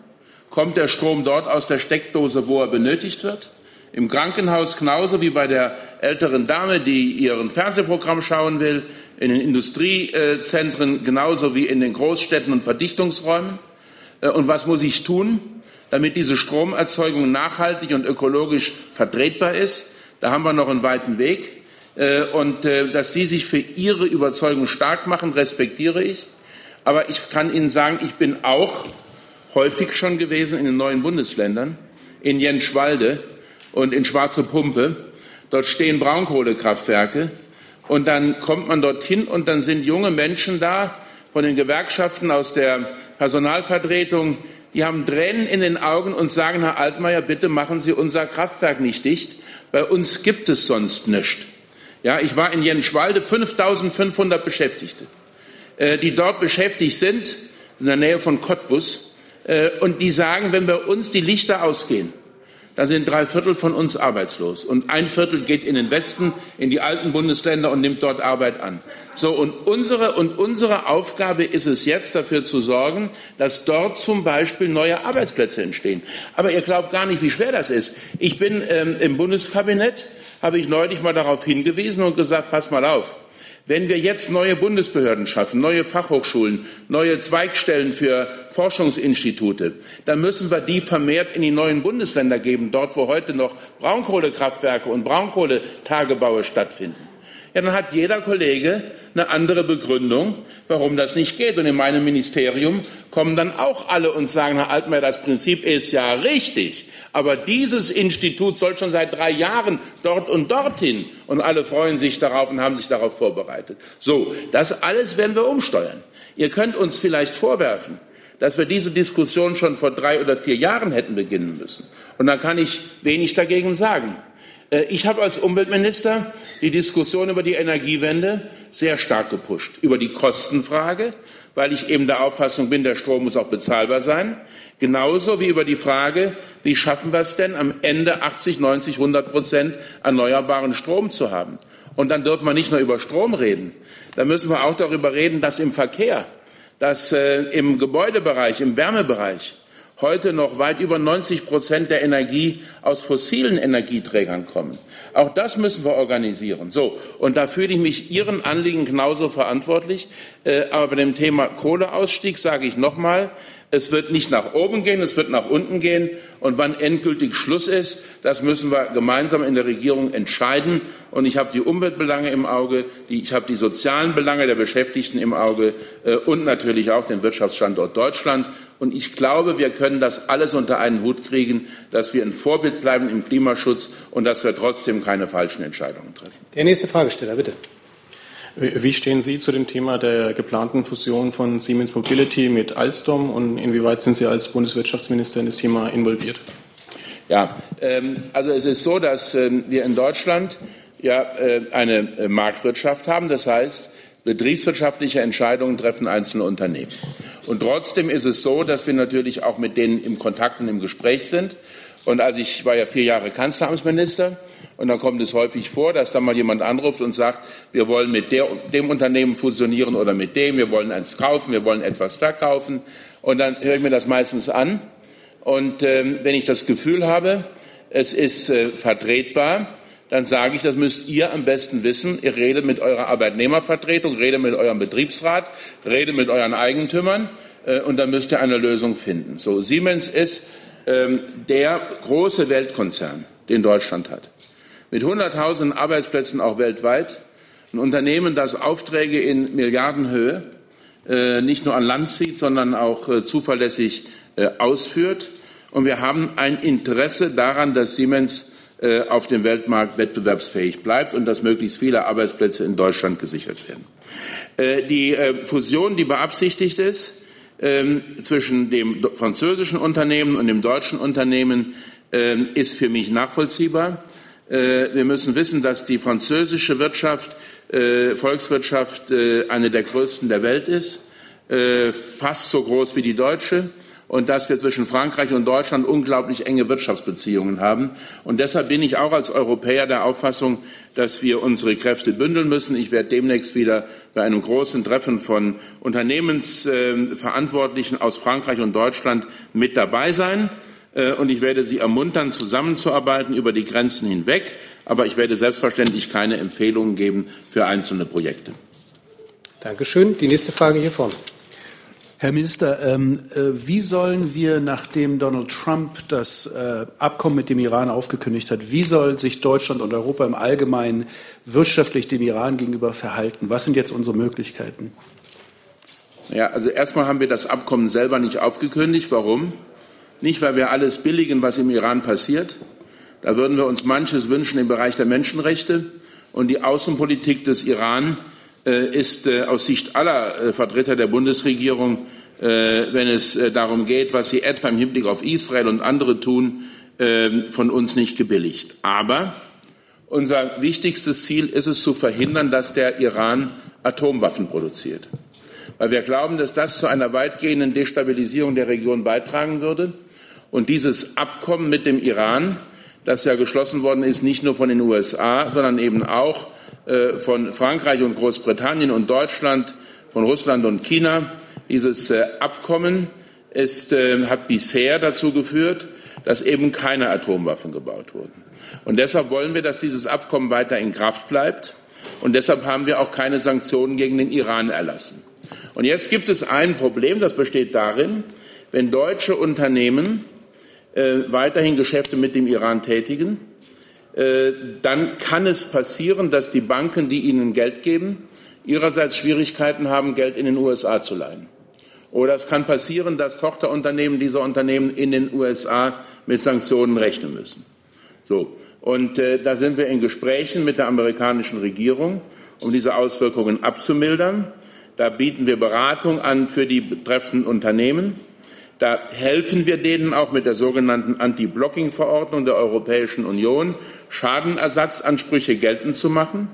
[SPEAKER 2] Kommt der Strom dort aus der Steckdose, wo er benötigt wird. Im Krankenhaus genauso wie bei der älteren Dame, die ihren Fernsehprogramm schauen will, in den Industriezentren genauso wie in den Großstädten und Verdichtungsräumen. Äh, und was muss ich tun, damit diese Stromerzeugung nachhaltig und ökologisch vertretbar ist? Da haben wir noch einen weiten Weg. Äh, und äh, dass Sie sich für Ihre Überzeugung stark machen, respektiere ich. Aber ich kann Ihnen sagen, ich bin auch häufig schon gewesen in den neuen Bundesländern, in Jenschwalde und in Schwarze Pumpe. Dort stehen Braunkohlekraftwerke und dann kommt man dorthin und dann sind junge Menschen da von den Gewerkschaften aus der Personalvertretung, die haben Tränen in den Augen und sagen, Herr Altmaier, bitte machen Sie unser Kraftwerk nicht dicht. Bei uns gibt es sonst nichts. Ja, ich war in Jenschwalde, 5500 Beschäftigte, äh, die dort beschäftigt sind, in der Nähe von Cottbus. Äh, und die sagen, wenn bei uns die Lichter ausgehen, dann sind drei Viertel von uns arbeitslos. Und ein Viertel geht in den Westen, in die alten Bundesländer und nimmt dort Arbeit an. So, und unsere, und unsere Aufgabe ist es jetzt, dafür zu sorgen, dass dort zum Beispiel neue Arbeitsplätze entstehen. Aber ihr glaubt gar nicht, wie schwer das ist. Ich bin ähm, im Bundeskabinett habe ich neulich mal darauf hingewiesen und gesagt, pass mal auf. Wenn wir jetzt neue Bundesbehörden schaffen, neue Fachhochschulen, neue Zweigstellen für Forschungsinstitute, dann müssen wir die vermehrt in die neuen Bundesländer geben, dort wo heute noch Braunkohlekraftwerke und Braunkohletagebaue stattfinden ja, dann hat jeder Kollege eine andere Begründung, warum das nicht geht. Und in meinem Ministerium kommen dann auch alle und sagen, Herr Altmaier, das Prinzip ist ja richtig, aber dieses Institut soll schon seit drei Jahren dort und dorthin. Und alle freuen sich darauf und haben sich darauf vorbereitet. So, das alles werden wir umsteuern. Ihr könnt uns vielleicht vorwerfen, dass wir diese Diskussion schon vor drei oder vier Jahren hätten beginnen müssen. Und dann kann ich wenig dagegen sagen. Äh, ich habe als Umweltminister die Diskussion über die Energiewende sehr stark gepusht. Über die Kostenfrage, weil ich eben der Auffassung bin, der Strom muss auch bezahlbar sein. Genauso wie über die Frage, wie schaffen wir es denn, am Ende 80, 90, 100 Prozent erneuerbaren Strom zu haben. Und dann dürfen wir nicht nur über Strom reden. Dann müssen wir auch darüber reden, dass im Verkehr, dass äh, im Gebäudebereich, im Wärmebereich, heute noch weit über 90 Prozent der Energie aus fossilen Energieträgern kommen. Auch das müssen wir organisieren. So, und da fühle ich mich Ihren Anliegen genauso verantwortlich. Äh, aber bei dem Thema Kohleausstieg sage ich nochmal, es wird nicht nach oben gehen, es wird nach unten gehen. Und wann endgültig Schluss ist, das müssen wir gemeinsam in der Regierung entscheiden. Und ich habe die Umweltbelange im Auge, die, ich habe die sozialen Belange der Beschäftigten im Auge äh, und natürlich auch den Wirtschaftsstandort Deutschland. Und ich glaube, wir können das alles unter einen Hut kriegen, dass wir ein Vorbild bleiben im Klimaschutz und dass wir trotzdem keine falschen Entscheidungen treffen.
[SPEAKER 3] Der nächste Fragesteller, bitte.
[SPEAKER 7] Wie stehen Sie zu dem Thema der geplanten Fusion von Siemens Mobility mit Alstom und inwieweit sind Sie als Bundeswirtschaftsminister in das Thema involviert?
[SPEAKER 2] Ja, ähm, also es ist so, dass ähm, wir in Deutschland ja äh, eine äh, Marktwirtschaft haben. Das heißt, betriebswirtschaftliche Entscheidungen treffen einzelne Unternehmen. Und trotzdem ist es so, dass wir natürlich auch mit denen im Kontakt und im Gespräch sind. Und als ich war ja vier Jahre Kanzleramtsminister und dann kommt es häufig vor, dass da mal jemand anruft und sagt, wir wollen mit der, dem Unternehmen fusionieren oder mit dem, wir wollen eins kaufen, wir wollen etwas verkaufen. Und dann höre ich mir das meistens an. Und ähm, wenn ich das Gefühl habe, es ist äh, vertretbar, dann sage ich, das müsst ihr am besten wissen. Ihr redet mit eurer Arbeitnehmervertretung, redet mit eurem Betriebsrat, redet mit euren Eigentümern äh, und dann müsst ihr eine Lösung finden. So, Siemens ist der große Weltkonzern, den Deutschland hat mit Hunderttausenden Arbeitsplätzen auch weltweit. Ein Unternehmen, das Aufträge in Milliardenhöhe äh, nicht nur an Land zieht, sondern auch äh, zuverlässig äh, ausführt. Und wir haben ein Interesse daran, dass Siemens auf dem Weltmarkt wettbewerbsfähig bleibt und dass möglichst viele Arbeitsplätze in Deutschland gesichert werden. Die Fusion, die beabsichtigt ist, ähm, zwischen dem französischen Unternehmen und dem deutschen Unternehmen, ähm, ist für mich nachvollziehbar. Äh, wir müssen wissen, dass die französische Wirtschaft, äh, Volkswirtschaft äh, eine der größten der Welt ist, fast so groß wie die deutsche und dass wir zwischen Frankreich und Deutschland unglaublich enge Wirtschaftsbeziehungen haben. Und deshalb bin ich auch als Europäer der Auffassung, dass wir unsere Kräfte bündeln müssen. Ich werde demnächst wieder bei einem großen Treffen von Unternehmensverantwortlichen aus Frankreich und Deutschland mit dabei sein. Äh, und ich werde Sie ermuntern, zusammenzuarbeiten über die Grenzen hinweg. Aber ich werde selbstverständlich keine Empfehlungen geben für einzelne Projekte.
[SPEAKER 3] Dankeschön. Die nächste Frage hier vorne.
[SPEAKER 12] Herr Minister, ähm, äh, wie sollen wir, nachdem Donald Trump das äh, Abkommen mit dem Iran aufgekündigt hat, wie soll sich Deutschland und Europa im Allgemeinen wirtschaftlich dem Iran gegenüber verhalten? Was sind jetzt unsere Möglichkeiten?
[SPEAKER 2] Ja, also erstmal haben wir das Abkommen selber nicht aufgekündigt. Warum? Nicht, weil wir alles billigen, was im Iran passiert. Da würden wir uns manches wünschen im Bereich der Menschenrechte. Und die Außenpolitik des Iran ist äh, aus Sicht aller äh, Vertreter der Bundesregierung, äh, wenn es äh, darum geht, was sie etwa im Hinblick auf Israel und andere tun, äh, von uns nicht gebilligt. Aber unser wichtigstes Ziel ist es zu verhindern, dass der Iran Atomwaffen produziert. Weil wir glauben, dass das zu einer weitgehenden Destabilisierung der Region beitragen würde. Und dieses Abkommen mit dem Iran, das ja geschlossen worden ist, nicht nur von den USA, sondern eben auch äh, von Frankreich und Großbritannien und Deutschland, von Russland und China, dieses äh, Abkommen ist, äh, hat bisher dazu geführt, dass eben keine Atomwaffen gebaut wurden. Und deshalb wollen wir, dass dieses Abkommen weiter in Kraft bleibt. Und deshalb haben wir auch keine Sanktionen gegen den Iran erlassen. Und jetzt gibt es ein Problem, das besteht darin, wenn deutsche Unternehmen äh, weiterhin Geschäfte mit dem Iran tätigen, äh, dann kann es passieren, dass die Banken, die ihnen Geld geben, ihrerseits Schwierigkeiten haben, Geld in den USA zu leihen. Oder es kann passieren, dass Tochterunternehmen dieser Unternehmen in den USA mit Sanktionen rechnen müssen. So. Und äh, da sind wir in Gesprächen mit der amerikanischen Regierung, um diese Auswirkungen abzumildern. Da bieten wir Beratung an für die betreffenden Unternehmen. Da helfen wir denen auch mit der sogenannten Anti-Blocking-Verordnung der Europäischen Union, Schadenersatzansprüche geltend zu machen.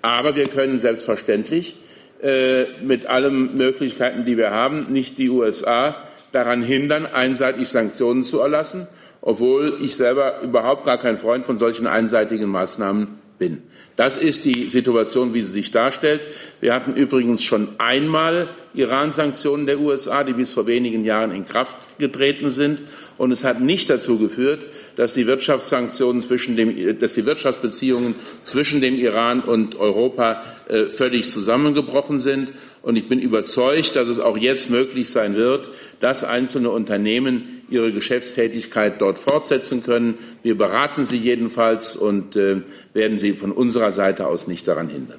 [SPEAKER 2] Aber wir können selbstverständlich äh, mit allen Möglichkeiten, die wir haben, nicht die USA daran hindern, einseitig Sanktionen zu erlassen, obwohl ich selber überhaupt gar kein Freund von solchen einseitigen Maßnahmen bin. Das ist die Situation, wie sie sich darstellt. Wir hatten übrigens schon einmal Iran-Sanktionen der USA, die bis vor wenigen Jahren in Kraft getreten sind. Und es hat nicht dazu geführt, dass die Wirtschaftssanktionen zwischen dem, dass die Wirtschaftsbeziehungen zwischen dem Iran und Europa äh, völlig zusammengebrochen sind. Und ich bin überzeugt, dass es auch jetzt möglich sein wird, dass einzelne Unternehmen ihre Geschäftstätigkeit dort fortsetzen können. Wir beraten sie jedenfalls und äh, werden sie von unserer Seite aus nicht daran hindern.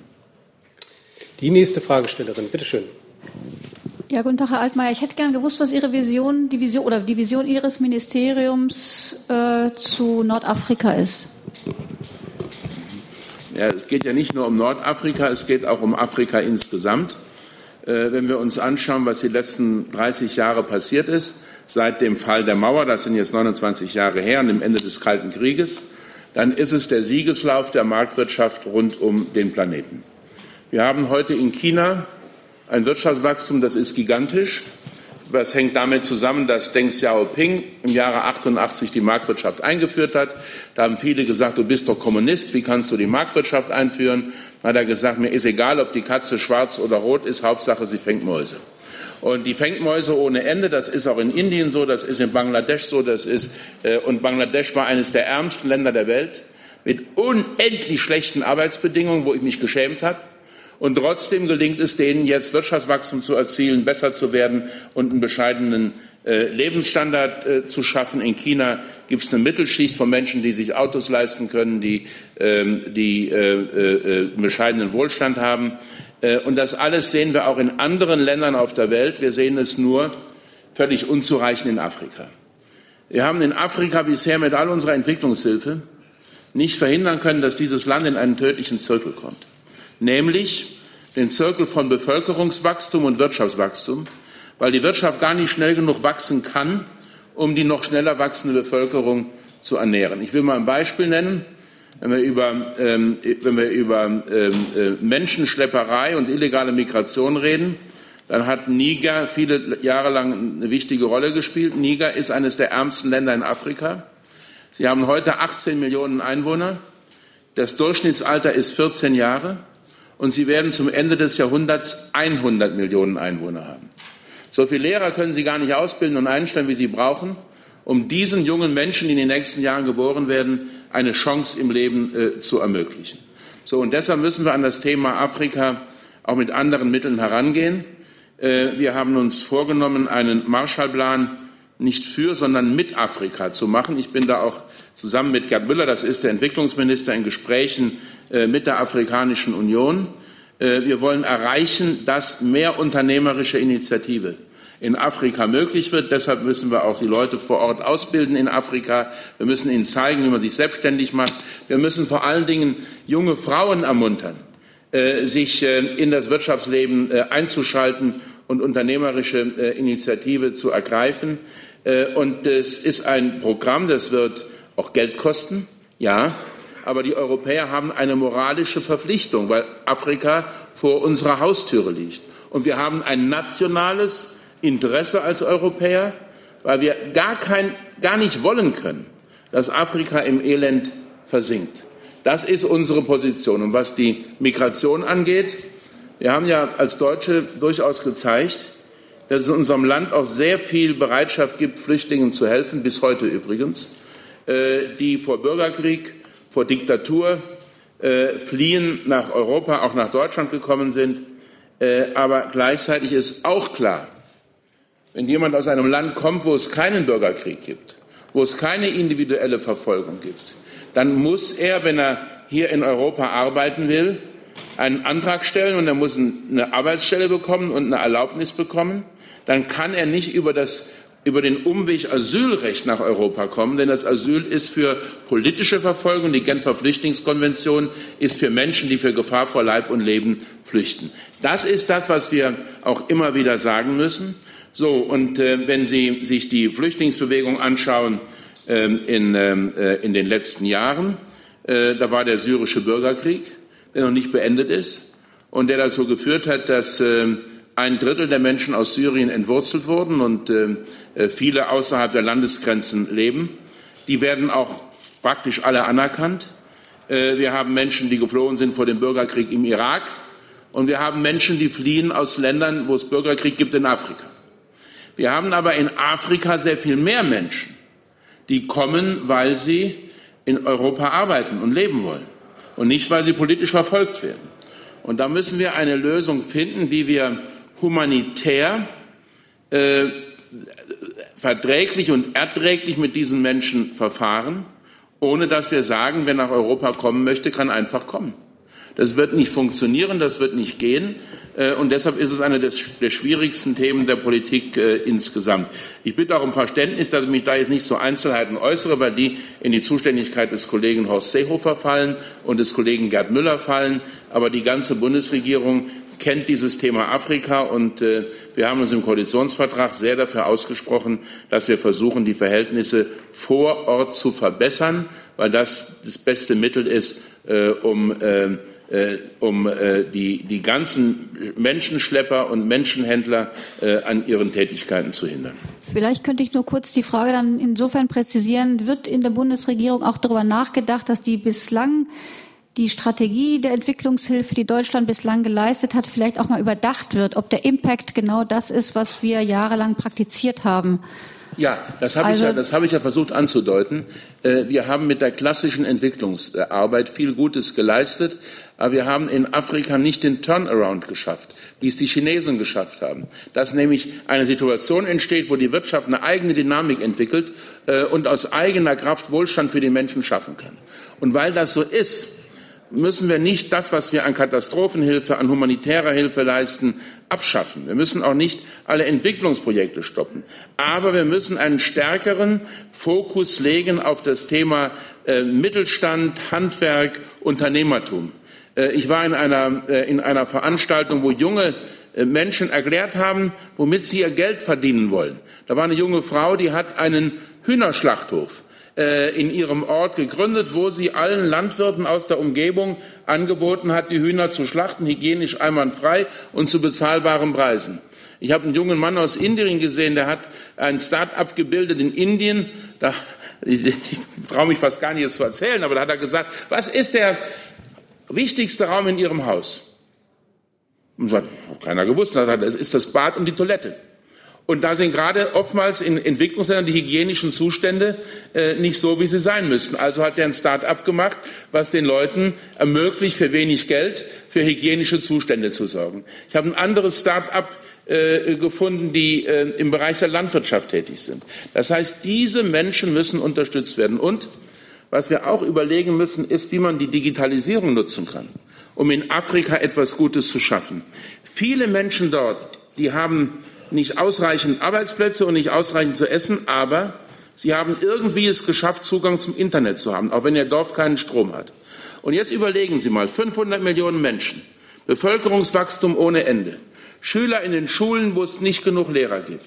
[SPEAKER 3] Die nächste Fragestellerin, bitte schön.
[SPEAKER 13] Ja, guten Tag, Herr Altmaier. Ich hätte gern gewusst, was Ihre Vision, die Vision oder die Vision Ihres Ministeriums äh, zu Nordafrika ist.
[SPEAKER 2] Ja, es geht ja nicht nur um Nordafrika, es geht auch um Afrika insgesamt. Äh, wenn wir uns anschauen, was die letzten 30 Jahre passiert ist, seit dem Fall der Mauer, das sind jetzt 29 Jahre her, und dem Ende des Kalten Krieges, dann ist es der Siegeslauf der Marktwirtschaft rund um den Planeten. Wir haben heute in China ein Wirtschaftswachstum, das ist gigantisch. Das hängt damit zusammen, dass Deng Xiaoping im Jahre 88 die Marktwirtschaft eingeführt hat. Da haben viele gesagt, du bist doch Kommunist, wie kannst du die Marktwirtschaft einführen? Da hat er gesagt, mir ist egal, ob die Katze schwarz oder rot ist, Hauptsache sie fängt Mäuse. Und die fängt Mäuse ohne Ende. Das ist auch in Indien so, das ist in Bangladesch so, das ist äh, und Bangladesch war eines der ärmsten Länder der Welt mit unendlich schlechten Arbeitsbedingungen, wo ich mich geschämt habe. Und trotzdem gelingt es denen jetzt, Wirtschaftswachstum zu erzielen, besser zu werden und einen bescheidenen äh, Lebensstandard äh, zu schaffen. In China gibt es eine Mittelschicht von Menschen, die sich Autos leisten können, die, ähm, die äh, äh, bescheidenen Wohlstand haben. Und das alles sehen wir auch in anderen Ländern auf der Welt. Wir sehen es nur völlig unzureichend in Afrika. Wir haben in Afrika bisher mit all unserer Entwicklungshilfe nicht verhindern können, dass dieses Land in einen tödlichen Zirkel kommt. Nämlich den Zirkel von Bevölkerungswachstum und Wirtschaftswachstum, weil die Wirtschaft gar nicht schnell genug wachsen kann, um die noch schneller wachsende Bevölkerung zu ernähren. Ich will mal ein Beispiel nennen. Wenn wir über, ähm, wenn wir über ähm, äh, Menschenschlepperei und illegale Migration reden, dann hat Niger viele Jahre lang eine wichtige Rolle gespielt. Niger ist eines der ärmsten Länder in Afrika. Sie haben heute 18 Millionen Einwohner. Das Durchschnittsalter ist 14 Jahre. Und sie werden zum Ende des Jahrhunderts 100 Millionen Einwohner haben. So viele Lehrer können Sie gar nicht ausbilden und einstellen, wie Sie brauchen um diesen jungen Menschen, die in den nächsten Jahren geboren werden, eine Chance im Leben äh, zu ermöglichen. So, und deshalb müssen wir an das Thema Afrika auch mit anderen Mitteln herangehen. Äh, wir haben uns vorgenommen, einen Marshallplan nicht für, sondern mit Afrika zu machen. Ich bin da auch zusammen mit Gerd Müller, das ist der Entwicklungsminister, in Gesprächen äh, mit der Afrikanischen Union. Äh, wir wollen erreichen, dass mehr unternehmerische Initiative in Afrika möglich wird. Deshalb müssen wir auch die Leute vor Ort ausbilden in Afrika. Wir müssen ihnen zeigen, wie man sich selbstständig macht. Wir müssen vor allen Dingen junge Frauen ermuntern, äh, sich in das Wirtschaftsleben einzuschalten und unternehmerische äh, Initiative zu ergreifen. Äh, und es ist ein Programm, das wird auch Geld kosten, ja. Aber die Europäer haben eine moralische Verpflichtung, weil Afrika vor unserer Haustüre liegt. Und wir haben ein nationales Interesse als Europäer, weil wir gar, kein, gar nicht wollen können, dass Afrika im Elend versinkt. Das ist unsere Position. Und was die Migration angeht, wir haben ja als Deutsche durchaus gezeigt, dass es in unserem Land auch sehr viel Bereitschaft gibt, Flüchtlingen zu helfen, bis heute übrigens, äh, die vor Bürgerkrieg, vor Diktatur äh, fliehen nach Europa, auch nach Deutschland gekommen sind. Äh, aber gleichzeitig ist auch klar, wenn jemand aus einem Land kommt, wo es keinen Bürgerkrieg gibt, wo es keine individuelle Verfolgung gibt, dann muss er, wenn er hier in Europa arbeiten will, einen Antrag stellen und er muss eine Arbeitsstelle bekommen und eine Erlaubnis bekommen. Dann kann er nicht über das über den Umweg Asylrecht nach Europa kommen, denn das Asyl ist für politische Verfolgung, die Genfer Flüchtlingskonvention ist für Menschen, die für Gefahr vor Leib und Leben flüchten. Das ist das, was wir auch immer wieder sagen müssen. So, und äh, wenn Sie sich die Flüchtlingsbewegung anschauen äh, in, ähm, äh, in den letzten Jahren, äh, da war der syrische Bürgerkrieg, der noch nicht beendet ist und der dazu geführt hat, dass ähm, ein Drittel der Menschen aus Syrien entwurzelt wurden und äh, äh, viele außerhalb der Landesgrenzen leben. Die werden auch praktisch alle anerkannt. Äh, wir haben Menschen, die geflohen sind vor dem Bürgerkrieg im Irak. Und wir haben Menschen, die fliehen aus Ländern, wo es Bürgerkrieg gibt in Afrika. Wir haben aber in Afrika sehr viel mehr Menschen, die kommen, weil sie in Europa arbeiten und leben wollen und nicht, weil sie politisch verfolgt werden. Und da müssen wir eine Lösung finden, wie wir humanitär äh, verträglich und erträglich mit diesen Menschen verfahren, ohne dass wir sagen, wer nach Europa kommen möchte, kann einfach kommen. Das wird nicht funktionieren, das wird nicht gehen. Äh, und deshalb ist es eine der schwierigsten Themen der Politik äh, insgesamt. Ich bitte auch um Verständnis, dass ich mich da jetzt nicht zu Einzelheiten äußere, weil die in die Zuständigkeit des Kollegen Horst Seehofer fallen und des Kollegen Gerd Müller fallen. Aber die ganze Bundesregierung kennt dieses Thema Afrika und äh, wir haben uns im Koalitionsvertrag sehr dafür ausgesprochen, dass wir versuchen, die Verhältnisse vor Ort zu verbessern, weil das das beste Mittel ist, äh, um äh, um äh, die, die ganzen Menschenschlepper und Menschenhändler äh, an ihren Tätigkeiten zu hindern.
[SPEAKER 13] Vielleicht könnte ich nur kurz die Frage dann insofern präzisieren. Wird in der Bundesregierung auch darüber nachgedacht, dass die bislang die Strategie der Entwicklungshilfe, die Deutschland bislang geleistet hat, vielleicht auch mal überdacht wird, ob der Impact genau das ist, was wir jahrelang praktiziert haben?
[SPEAKER 2] Ja, das habe also, ich, ja, das hab ich ja versucht anzudeuten. Äh, wir haben mit der klassischen Entwicklungsarbeit viel Gutes geleistet, aber wir haben in Afrika nicht den Turnaround geschafft, wie es die Chinesen geschafft haben. Dass nämlich eine Situation entsteht, wo die Wirtschaft eine eigene Dynamik entwickelt äh, und aus eigener Kraft Wohlstand für die Menschen schaffen kann. Und weil das so ist, müssen wir nicht das, was wir an Katastrophenhilfe, an humanitärer Hilfe leisten, abschaffen. Wir müssen auch nicht alle Entwicklungsprojekte stoppen. Aber wir müssen einen stärkeren Fokus legen auf das Thema äh, Mittelstand, Handwerk, Unternehmertum. Äh, ich war in einer, äh, in einer Veranstaltung, wo junge äh, Menschen erklärt haben, womit sie ihr Geld verdienen wollen. Da war eine junge Frau, die hat einen Hühnerschlachthof in ihrem Ort gegründet, wo sie allen Landwirten aus der Umgebung angeboten hat, die Hühner zu schlachten, hygienisch einwandfrei und zu bezahlbaren Preisen. Ich habe einen jungen Mann aus Indien gesehen, der hat ein Start-up gebildet in Indien. Da, <laughs> ich, ich traue mich fast gar nicht, es zu erzählen, aber da hat er gesagt, was ist der wichtigste Raum in Ihrem Haus? Und so hat keiner gewusst. Das ist das Bad und die Toilette. Und da sind gerade oftmals in Entwicklungsländern die hygienischen Zustände äh, nicht so, wie sie sein müssten. Also hat er ein Start-up gemacht, was den Leuten ermöglicht, für wenig Geld für hygienische Zustände zu sorgen. Ich habe ein anderes Start-up äh, gefunden, die äh, im Bereich der Landwirtschaft tätig sind. Das heißt, diese Menschen müssen unterstützt werden. Und was wir auch überlegen müssen, ist, wie man die Digitalisierung nutzen kann, um in Afrika etwas Gutes zu schaffen. Viele Menschen dort, die haben nicht ausreichend Arbeitsplätze und nicht ausreichend zu essen, aber sie haben irgendwie es geschafft, Zugang zum Internet zu haben, auch wenn ihr Dorf keinen Strom hat. Und jetzt überlegen Sie mal, 500 Millionen Menschen, Bevölkerungswachstum ohne Ende, Schüler in den Schulen, wo es nicht genug Lehrer gibt.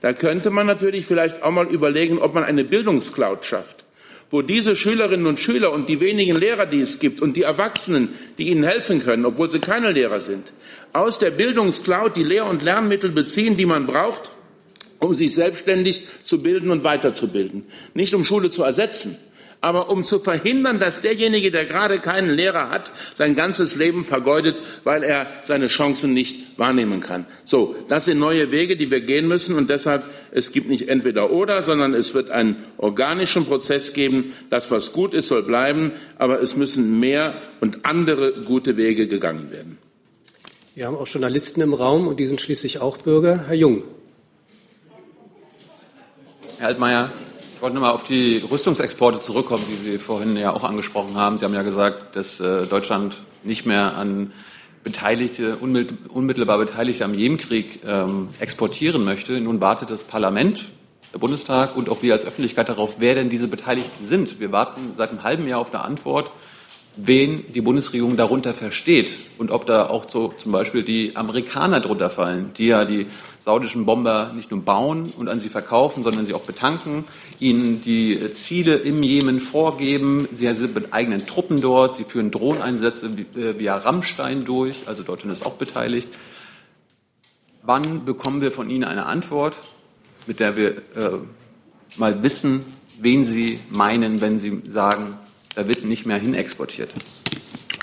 [SPEAKER 2] Da könnte man natürlich vielleicht auch mal überlegen, ob man eine Bildungscloud schafft wo diese Schülerinnen und Schüler und die wenigen Lehrer, die es gibt und die Erwachsenen, die ihnen helfen können, obwohl sie keine Lehrer sind, aus der Bildungscloud die Lehr- und Lernmittel beziehen, die man braucht, um sich selbstständig zu bilden und weiterzubilden. Nicht um Schule zu ersetzen, aber um zu verhindern, dass derjenige, der gerade keinen Lehrer hat, sein ganzes Leben vergeudet, weil er seine Chancen nicht wahrnehmen kann. So, das sind neue Wege, die wir gehen müssen und deshalb, es gibt nicht entweder oder, sondern es wird einen organischen Prozess geben. Das, was gut ist, soll bleiben, aber es müssen mehr und andere gute Wege gegangen werden.
[SPEAKER 3] Wir haben auch Journalisten im Raum und die sind schließlich auch Bürger. Herr Jung.
[SPEAKER 14] Herr Altmaier, wollte nochmal auf die Rüstungsexporte zurückkommen, die Sie vorhin ja auch angesprochen haben. Sie haben ja gesagt, dass äh, Deutschland nicht mehr an Beteiligte, unmittelbar Beteiligte am Jemenkrieg ähm, exportieren möchte. Nun wartet das Parlament, der Bundestag und auch wir als Öffentlichkeit darauf, wer denn diese Beteiligten sind. Wir warten seit einem halben Jahr auf eine Antwort wen die Bundesregierung darunter versteht und ob da auch so zum Beispiel die Amerikaner drunter fallen, die ja die saudischen Bomber nicht nur bauen und an sie verkaufen, sondern sie auch betanken, ihnen die Ziele im Jemen vorgeben. Sie sind mit eigenen Truppen dort, sie führen Drohneinsätze äh, via Rammstein durch, also Deutschland ist auch beteiligt. Wann bekommen wir von Ihnen eine Antwort, mit der wir äh, mal wissen, wen Sie meinen, wenn Sie sagen, da wird nicht mehr hin exportiert.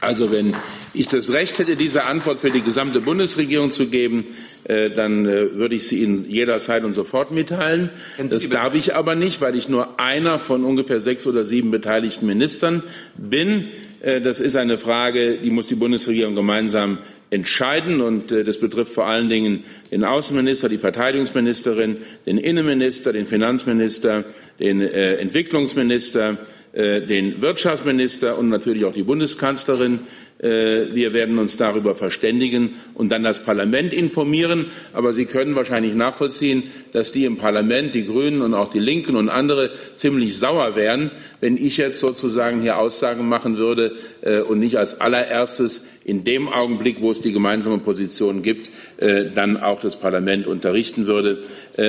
[SPEAKER 2] Also wenn ich das Recht hätte, diese Antwort für die gesamte Bundesregierung zu geben, äh, dann äh, würde ich sie Ihnen jederzeit und sofort mitteilen. Das darf ich aber nicht, weil ich nur einer von ungefähr sechs oder sieben beteiligten Ministern bin. Äh, das ist eine Frage, die muss die Bundesregierung gemeinsam entscheiden. Und das betrifft vor allen Dingen den Außenminister, die Verteidigungsministerin, den Innenminister, den Finanzminister, den Entwicklungsminister, äh, den Wirtschaftsminister und natürlich auch die Bundeskanzlerin. Äh, wir werden uns darüber verständigen und dann das Parlament informieren. Aber Sie können wahrscheinlich nachvollziehen, dass die im Parlament, die Grünen und auch die Linken und andere ziemlich sauer wären, wenn ich jetzt sozusagen hier Aussagen machen würde äh, und nicht als allererstes in dem Augenblick, wo es die gemeinsame Position gibt, dann auch das Parlament unterrichten würde.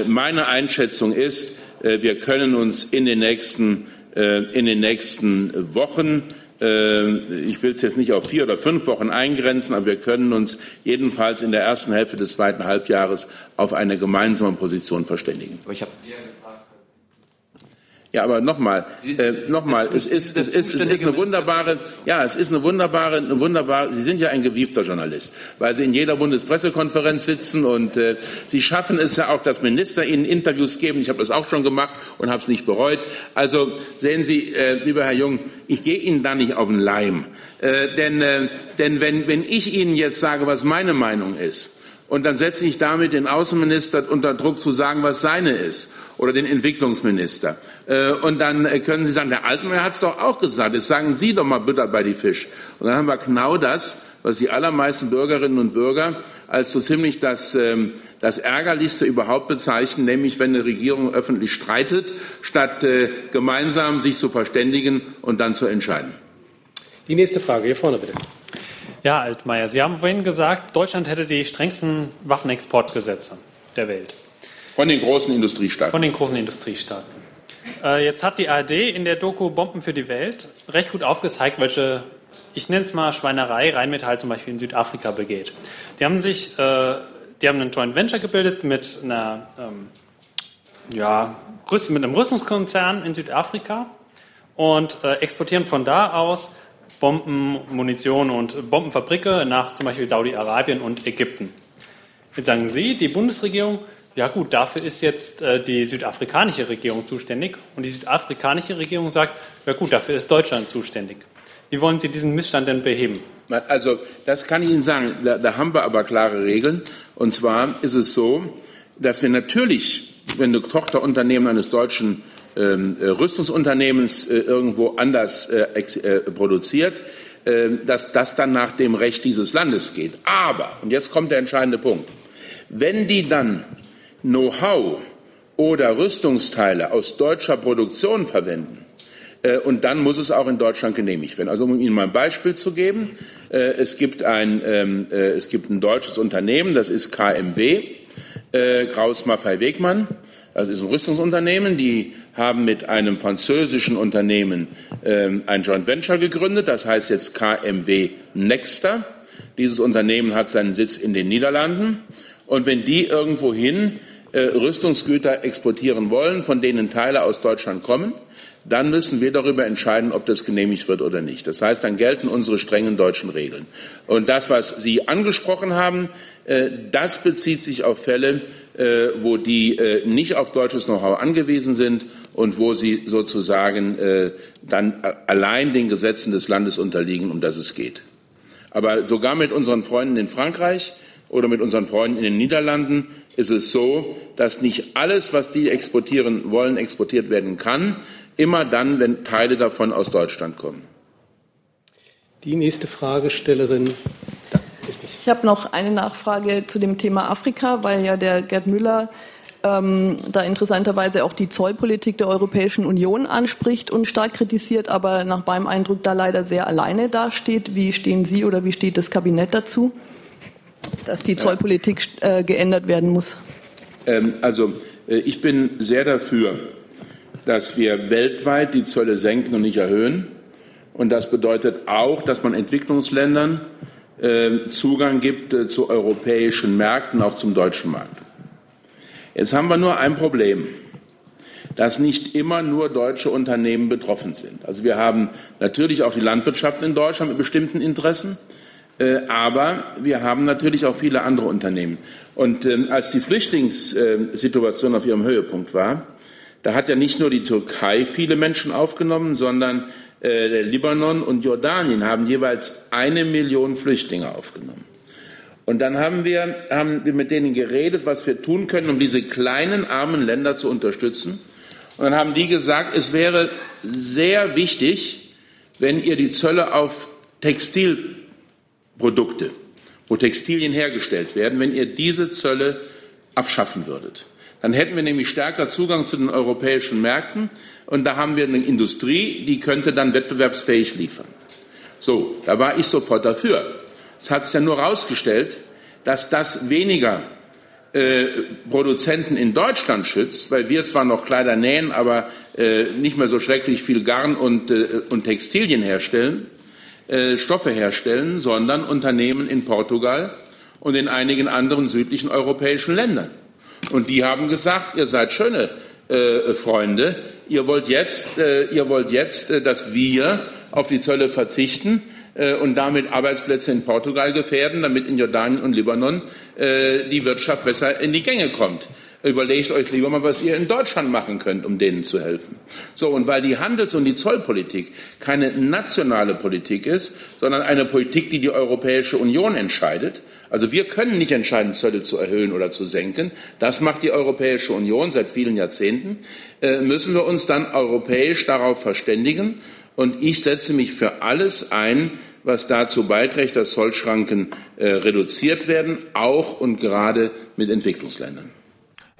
[SPEAKER 2] Meine Einschätzung ist, wir können uns in den nächsten äh, in den nächsten Wochen äh, ich will es jetzt nicht auf vier oder fünf Wochen eingrenzen, aber wir können uns jedenfalls in der ersten Hälfte des zweiten Halbjahres auf eine gemeinsame Position verständigen. Ja, aber nochmal, äh, nochmal, es ist, es ist, es ist eine wunderbare, ja, es ist eine wunderbare, eine wunderbare, Sie sind ja ein gewiefter Journalist, weil Sie in jeder Bundespressekonferenz sitzen und äh, Sie schaffen es ja auch, dass Minister Ihnen Interviews geben. Ich habe das auch schon gemacht und habe es nicht bereut. Also sehen Sie, äh, lieber Herr Jung, ich gehe Ihnen da nicht auf den Leim. Äh, denn äh, denn wenn, wenn ich Ihnen jetzt sage, was meine Meinung ist, und dann setze ich damit den Außenminister unter Druck zu sagen, was seine ist, oder den Entwicklungsminister. Äh, und dann äh, können Sie sagen, der Altmaier hat es doch auch gesagt, jetzt sagen Sie doch mal Butter bei die Fisch. Und dann haben wir genau das, was die allermeisten Bürgerinnen und Bürger als so ziemlich das, ähm, das Ärgerlichste überhaupt bezeichnen, nämlich wenn eine Regierung öffentlich streitet, statt äh, gemeinsam sich zu verständigen und dann zu entscheiden.
[SPEAKER 3] Die nächste Frage, hier vorne bitte.
[SPEAKER 15] Ja, Altmaier, Sie haben vorhin gesagt, Deutschland hätte die strengsten Waffenexportgesetze der Welt.
[SPEAKER 2] Von den großen Industriestaaten.
[SPEAKER 15] Von den großen Industriestaaten. Äh, jetzt hat die ARD in der Doku Bomben für die Welt recht gut aufgezeigt, welche, ich nenne es mal Schweinerei, Rheinmetall zum Beispiel in Südafrika begeht. Die haben sich, äh, die haben einen Joint Venture gebildet mit einer, ähm, ja, mit einem Rüstungskonzern in Südafrika und äh, exportieren von da aus Bomben, Munition und Bombenfabrike nach zum Beispiel Saudi-Arabien und Ägypten. Jetzt sagen Sie, die Bundesregierung, ja gut, dafür ist jetzt äh, die südafrikanische Regierung zuständig. Und die südafrikanische Regierung sagt, ja gut, dafür ist Deutschland zuständig. Wie wollen Sie diesen Missstand denn beheben?
[SPEAKER 2] Also das kann ich Ihnen sagen. Da, da haben wir aber klare Regeln. Und zwar ist es so, dass wir natürlich, wenn ein Tochterunternehmen eines deutschen Rüstungsunternehmens äh, irgendwo anders äh, produziert, ähm, dass das dann nach dem Recht dieses Landes geht. Aber, und jetzt kommt der entscheidende Punkt, wenn die dann Know-how oder Rüstungsteile aus deutscher Produktion verwenden, und dann muss es auch in Deutschland genehmigt werden. Also um Ihnen mal ein Beispiel zu geben, es gibt ein, ähm, es gibt ein deutsches Unternehmen, das ist KMW, Kraus Maffei Wegmann, das ist ein Rüstungsunternehmen, die haben mit einem französischen Unternehmen ähm, ein Joint Venture gegründet, das heißt jetzt KMW Nexter. Dieses Unternehmen hat seinen Sitz in den Niederlanden. Und wenn die irgendwohin äh, Rüstungsgüter exportieren wollen, von denen Teile aus Deutschland kommen, dann müssen wir darüber entscheiden, ob das genehmigt wird oder nicht. Das heißt, dann gelten unsere strengen deutschen Regeln. Und das, was Sie angesprochen haben, äh, das bezieht sich auf Fälle, äh, wo die nicht auf deutsches Know-how angewiesen sind und wo sie sozusagen dann allein den Gesetzen des Landes unterliegen, um das es geht. Aber sogar mit unseren Freunden in Frankreich oder mit unseren Freunden in den Niederlanden ist es so, dass nicht alles, was die exportieren wollen, exportiert werden kann. Immer dann, wenn Teile davon aus Deutschland kommen.
[SPEAKER 3] Die nächste Fragestellerin. Da.
[SPEAKER 16] Ich habe noch eine Nachfrage zu dem Thema Afrika, weil ja der Gerd Müller ähm, da interessanterweise auch die Zollpolitik der Europäischen Union anspricht und stark kritisiert, aber nach meinem Eindruck da leider sehr alleine dasteht. Wie stehen Sie oder wie steht das Kabinett dazu, dass die Zollpolitik äh, geändert werden muss?
[SPEAKER 2] Ähm, also äh, ich bin sehr dafür, dass wir weltweit die Zölle senken und nicht erhöhen. Und das bedeutet auch, dass man Entwicklungsländern äh, Zugang gibt äh, zu europäischen Märkten, auch zum deutschen Markt. Jetzt haben wir nur ein Problem, dass nicht immer nur deutsche Unternehmen betroffen sind. Also wir haben natürlich auch die Landwirtschaft in Deutschland mit bestimmten Interessen, äh, aber wir haben natürlich auch viele andere Unternehmen. Und ähm, als die Flüchtlingssituation auf ihrem Höhepunkt war, da hat ja nicht nur die Türkei viele Menschen aufgenommen, sondern äh, der Libanon und Jordanien haben jeweils eine Million Flüchtlinge aufgenommen. Und dann haben wir, haben wir mit denen geredet, was wir tun können, um diese kleinen armen Länder zu unterstützen. Und dann haben die gesagt, es wäre sehr wichtig, wenn ihr die Zölle auf Textilprodukte, wo Textilien hergestellt werden, wenn ihr diese Zölle abschaffen würdet. Dann hätten wir nämlich stärker Zugang zu den europäischen Märkten und da haben wir eine Industrie, die könnte dann wettbewerbsfähig liefern. So, da war ich sofort dafür. Es hat sich ja nur herausgestellt, dass das weniger äh, Produzenten in Deutschland schützt, weil wir zwar noch Kleider nähen, aber äh, nicht mehr so schrecklich viel Garn und, äh, und Textilien herstellen, äh, Stoffe herstellen, sondern Unternehmen in Portugal und in einigen anderen südlichen europäischen Ländern. Und die haben gesagt, ihr seid schöne äh, Freunde, ihr wollt jetzt, äh, ihr wollt jetzt, dass wir auf die Zölle verzichten, und damit Arbeitsplätze in Portugal gefährden, damit in Jordanien und Libanon äh, die Wirtschaft besser in die Gänge kommt. Überlegt euch lieber mal, was ihr in Deutschland machen könnt, um denen zu helfen. So, und weil die Handels- und die Zollpolitik keine nationale Politik ist, sondern eine Politik, die die Europäische Union entscheidet, also wir können nicht entscheiden, Zölle zu erhöhen oder zu senken, das macht die Europäische Union seit vielen Jahrzehnten, äh, müssen wir uns dann europäisch darauf verständigen und ich setze mich für alles ein, was dazu beiträgt, dass Zollschranken äh, reduziert werden, auch und gerade mit Entwicklungsländern.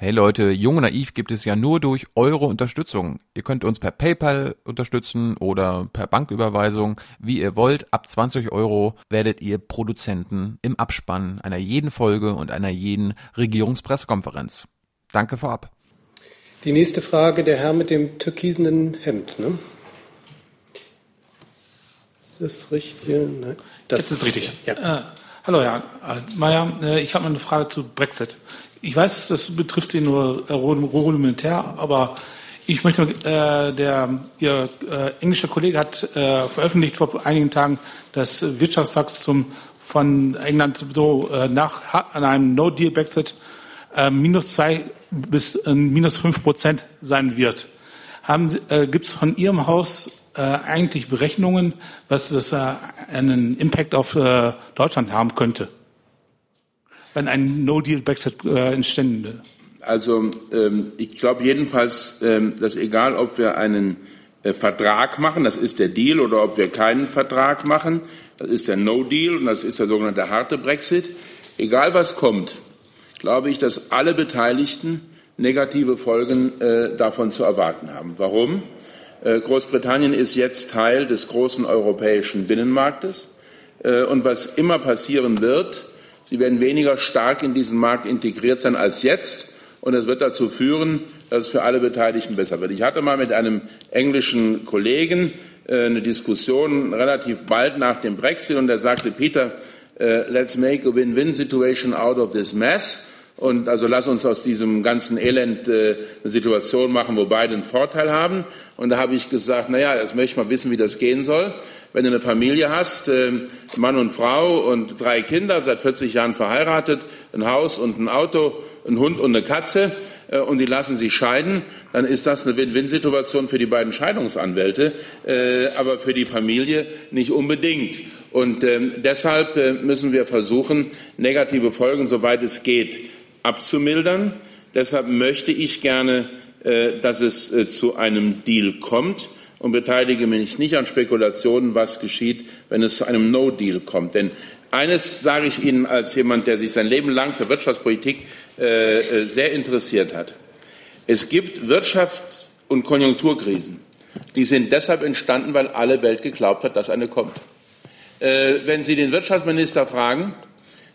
[SPEAKER 4] Hey Leute, Jung und Naiv gibt es ja nur durch eure Unterstützung. Ihr könnt uns per PayPal unterstützen oder per Banküberweisung, wie ihr wollt. Ab 20 Euro werdet ihr Produzenten im Abspann einer jeden Folge und einer jeden Regierungspressekonferenz. Danke vorab.
[SPEAKER 3] Die nächste Frage, der Herr mit dem türkisenen Hemd. Ne? Das richtig? Nein.
[SPEAKER 17] Das, das ist richtig. Ja. Äh, hallo, Herr Mayer. Äh, ich habe mal eine Frage zu Brexit. Ich weiß, das betrifft Sie nur äh, rudimentär, aber ich möchte, äh, der, Ihr äh, englischer Kollege hat äh, veröffentlicht vor einigen Tagen, dass Wirtschaftswachstum von England so äh, nach an einem No-Deal-Brexit äh, minus zwei bis äh, minus fünf Prozent sein wird. Haben, äh, Gibt es von Ihrem Haus äh, eigentlich Berechnungen, was das äh, einen Impact auf äh, Deutschland haben könnte, wenn ein No-Deal-Brexit äh, entstände?
[SPEAKER 2] Also ähm, ich glaube jedenfalls, ähm, dass egal, ob wir einen äh, Vertrag machen, das ist der Deal, oder ob wir keinen Vertrag machen, das ist der No-Deal und das ist der sogenannte harte Brexit, egal was kommt, glaube ich, dass alle Beteiligten negative Folgen äh, davon zu erwarten haben. Warum? Äh, Großbritannien ist jetzt Teil des großen europäischen Binnenmarktes. Äh, und was immer passieren wird, sie werden weniger stark in diesen Markt integriert sein als jetzt. Und es wird dazu führen, dass es für alle Beteiligten besser wird. Ich hatte mal mit einem englischen Kollegen äh, eine Diskussion relativ bald nach dem Brexit und er sagte, Peter, let's make a win-win situation out of this mess. Und also lass uns aus diesem ganzen Elend äh, eine Situation machen, wo beide einen Vorteil haben. Und da habe ich gesagt, na ja, jetzt möchte ich mal wissen, wie das gehen soll. Wenn du eine Familie hast, äh, Mann und Frau und drei Kinder, seit 40 Jahren verheiratet, ein Haus und ein Auto, ein Hund und eine Katze, äh, und die lassen sich scheiden, dann ist das eine Win-Win-Situation für die beiden Scheidungsanwälte, äh, aber für die Familie nicht unbedingt. Und ähm, deshalb äh, müssen wir versuchen, negative Folgen, soweit es geht, abzumildern. Deshalb möchte ich gerne, äh, dass es äh, zu einem Deal kommt und beteilige mich nicht an Spekulationen, was geschieht, wenn es zu einem No-Deal kommt. Denn eines sage ich Ihnen als jemand, der sich sein Leben lang für Wirtschaftspolitik äh, sehr interessiert hat. Es gibt Wirtschafts- und Konjunkturkrisen. Die sind deshalb entstanden, weil alle Welt geglaubt hat, dass eine kommt. wenn Sie den Wirtschaftsminister fragen,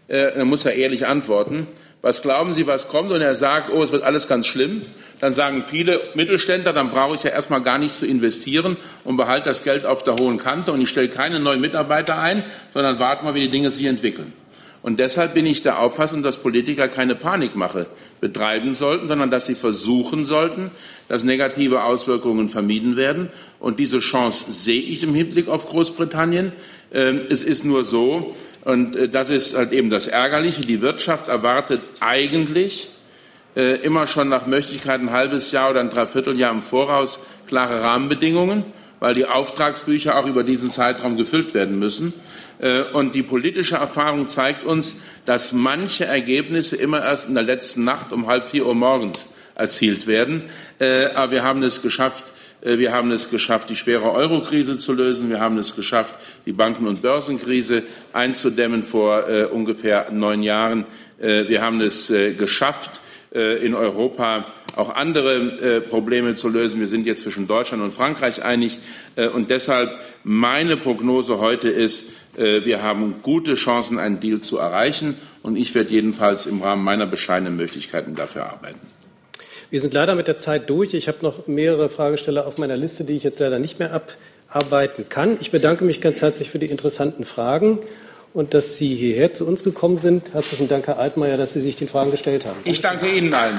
[SPEAKER 2] dann muss er ehrlich antworten was glauben Sie, was kommt? Und er sagt, oh, es wird alles ganz schlimm. Dann sagen viele Mittelständler, dann brauche ich ja erstmal gar nichts zu investieren und behalte das Geld auf der hohen Kante und ich stelle keine neuen Mitarbeiter ein, sondern warte mal, wie die Dinge sich entwickeln. Und deshalb bin ich der Auffassung, dass Politiker keine Panikmache betreiben sollten, sondern dass sie versuchen sollten, dass negative Auswirkungen vermieden werden. Und diese Chance sehe ich im Hinblick auf Großbritannien. Ähm, es ist nur so, und äh, das ist halt eben das Ärgerliche. Die Wirtschaft erwartet eigentlich äh, immer schon nach Möglichkeit ein halbes Jahr oder ein Dreivierteljahr im Voraus klare Rahmenbedingungen, weil die Auftragsbücher auch über diesen Zeitraum gefüllt werden müssen. Äh, und die politische Erfahrung zeigt uns, dass manche Ergebnisse immer erst in der letzten Nacht um halb vier Uhr morgens erzielt werden. Aber wir haben es geschafft, wir haben es geschafft, die schwere Eurokrise zu lösen. Wir haben es geschafft, die Banken- und Börsenkrise einzudämmen vor äh, ungefähr neun Jahren. Äh, wir haben es äh, geschafft, äh, in Europa auch andere äh, Probleme zu lösen. Wir sind jetzt zwischen Deutschland und Frankreich einig. und deshalb meine Prognose heute ist, wir haben gute Chancen, einen Deal zu erreichen. Und ich werde jedenfalls im Rahmen meiner bescheidenen Möglichkeiten dafür arbeiten.
[SPEAKER 3] Wir sind leider mit der Zeit durch. Ich habe noch mehrere Fragesteller auf meiner Liste, die ich jetzt leider nicht mehr abarbeiten kann. Ich bedanke mich ganz herzlich für die interessanten Fragen und dass Sie hierher zu uns gekommen sind. Herzlichen Dank, Herr Altmaier, dass Sie sich den Fragen gestellt haben.
[SPEAKER 2] Ich danke Ihnen allen.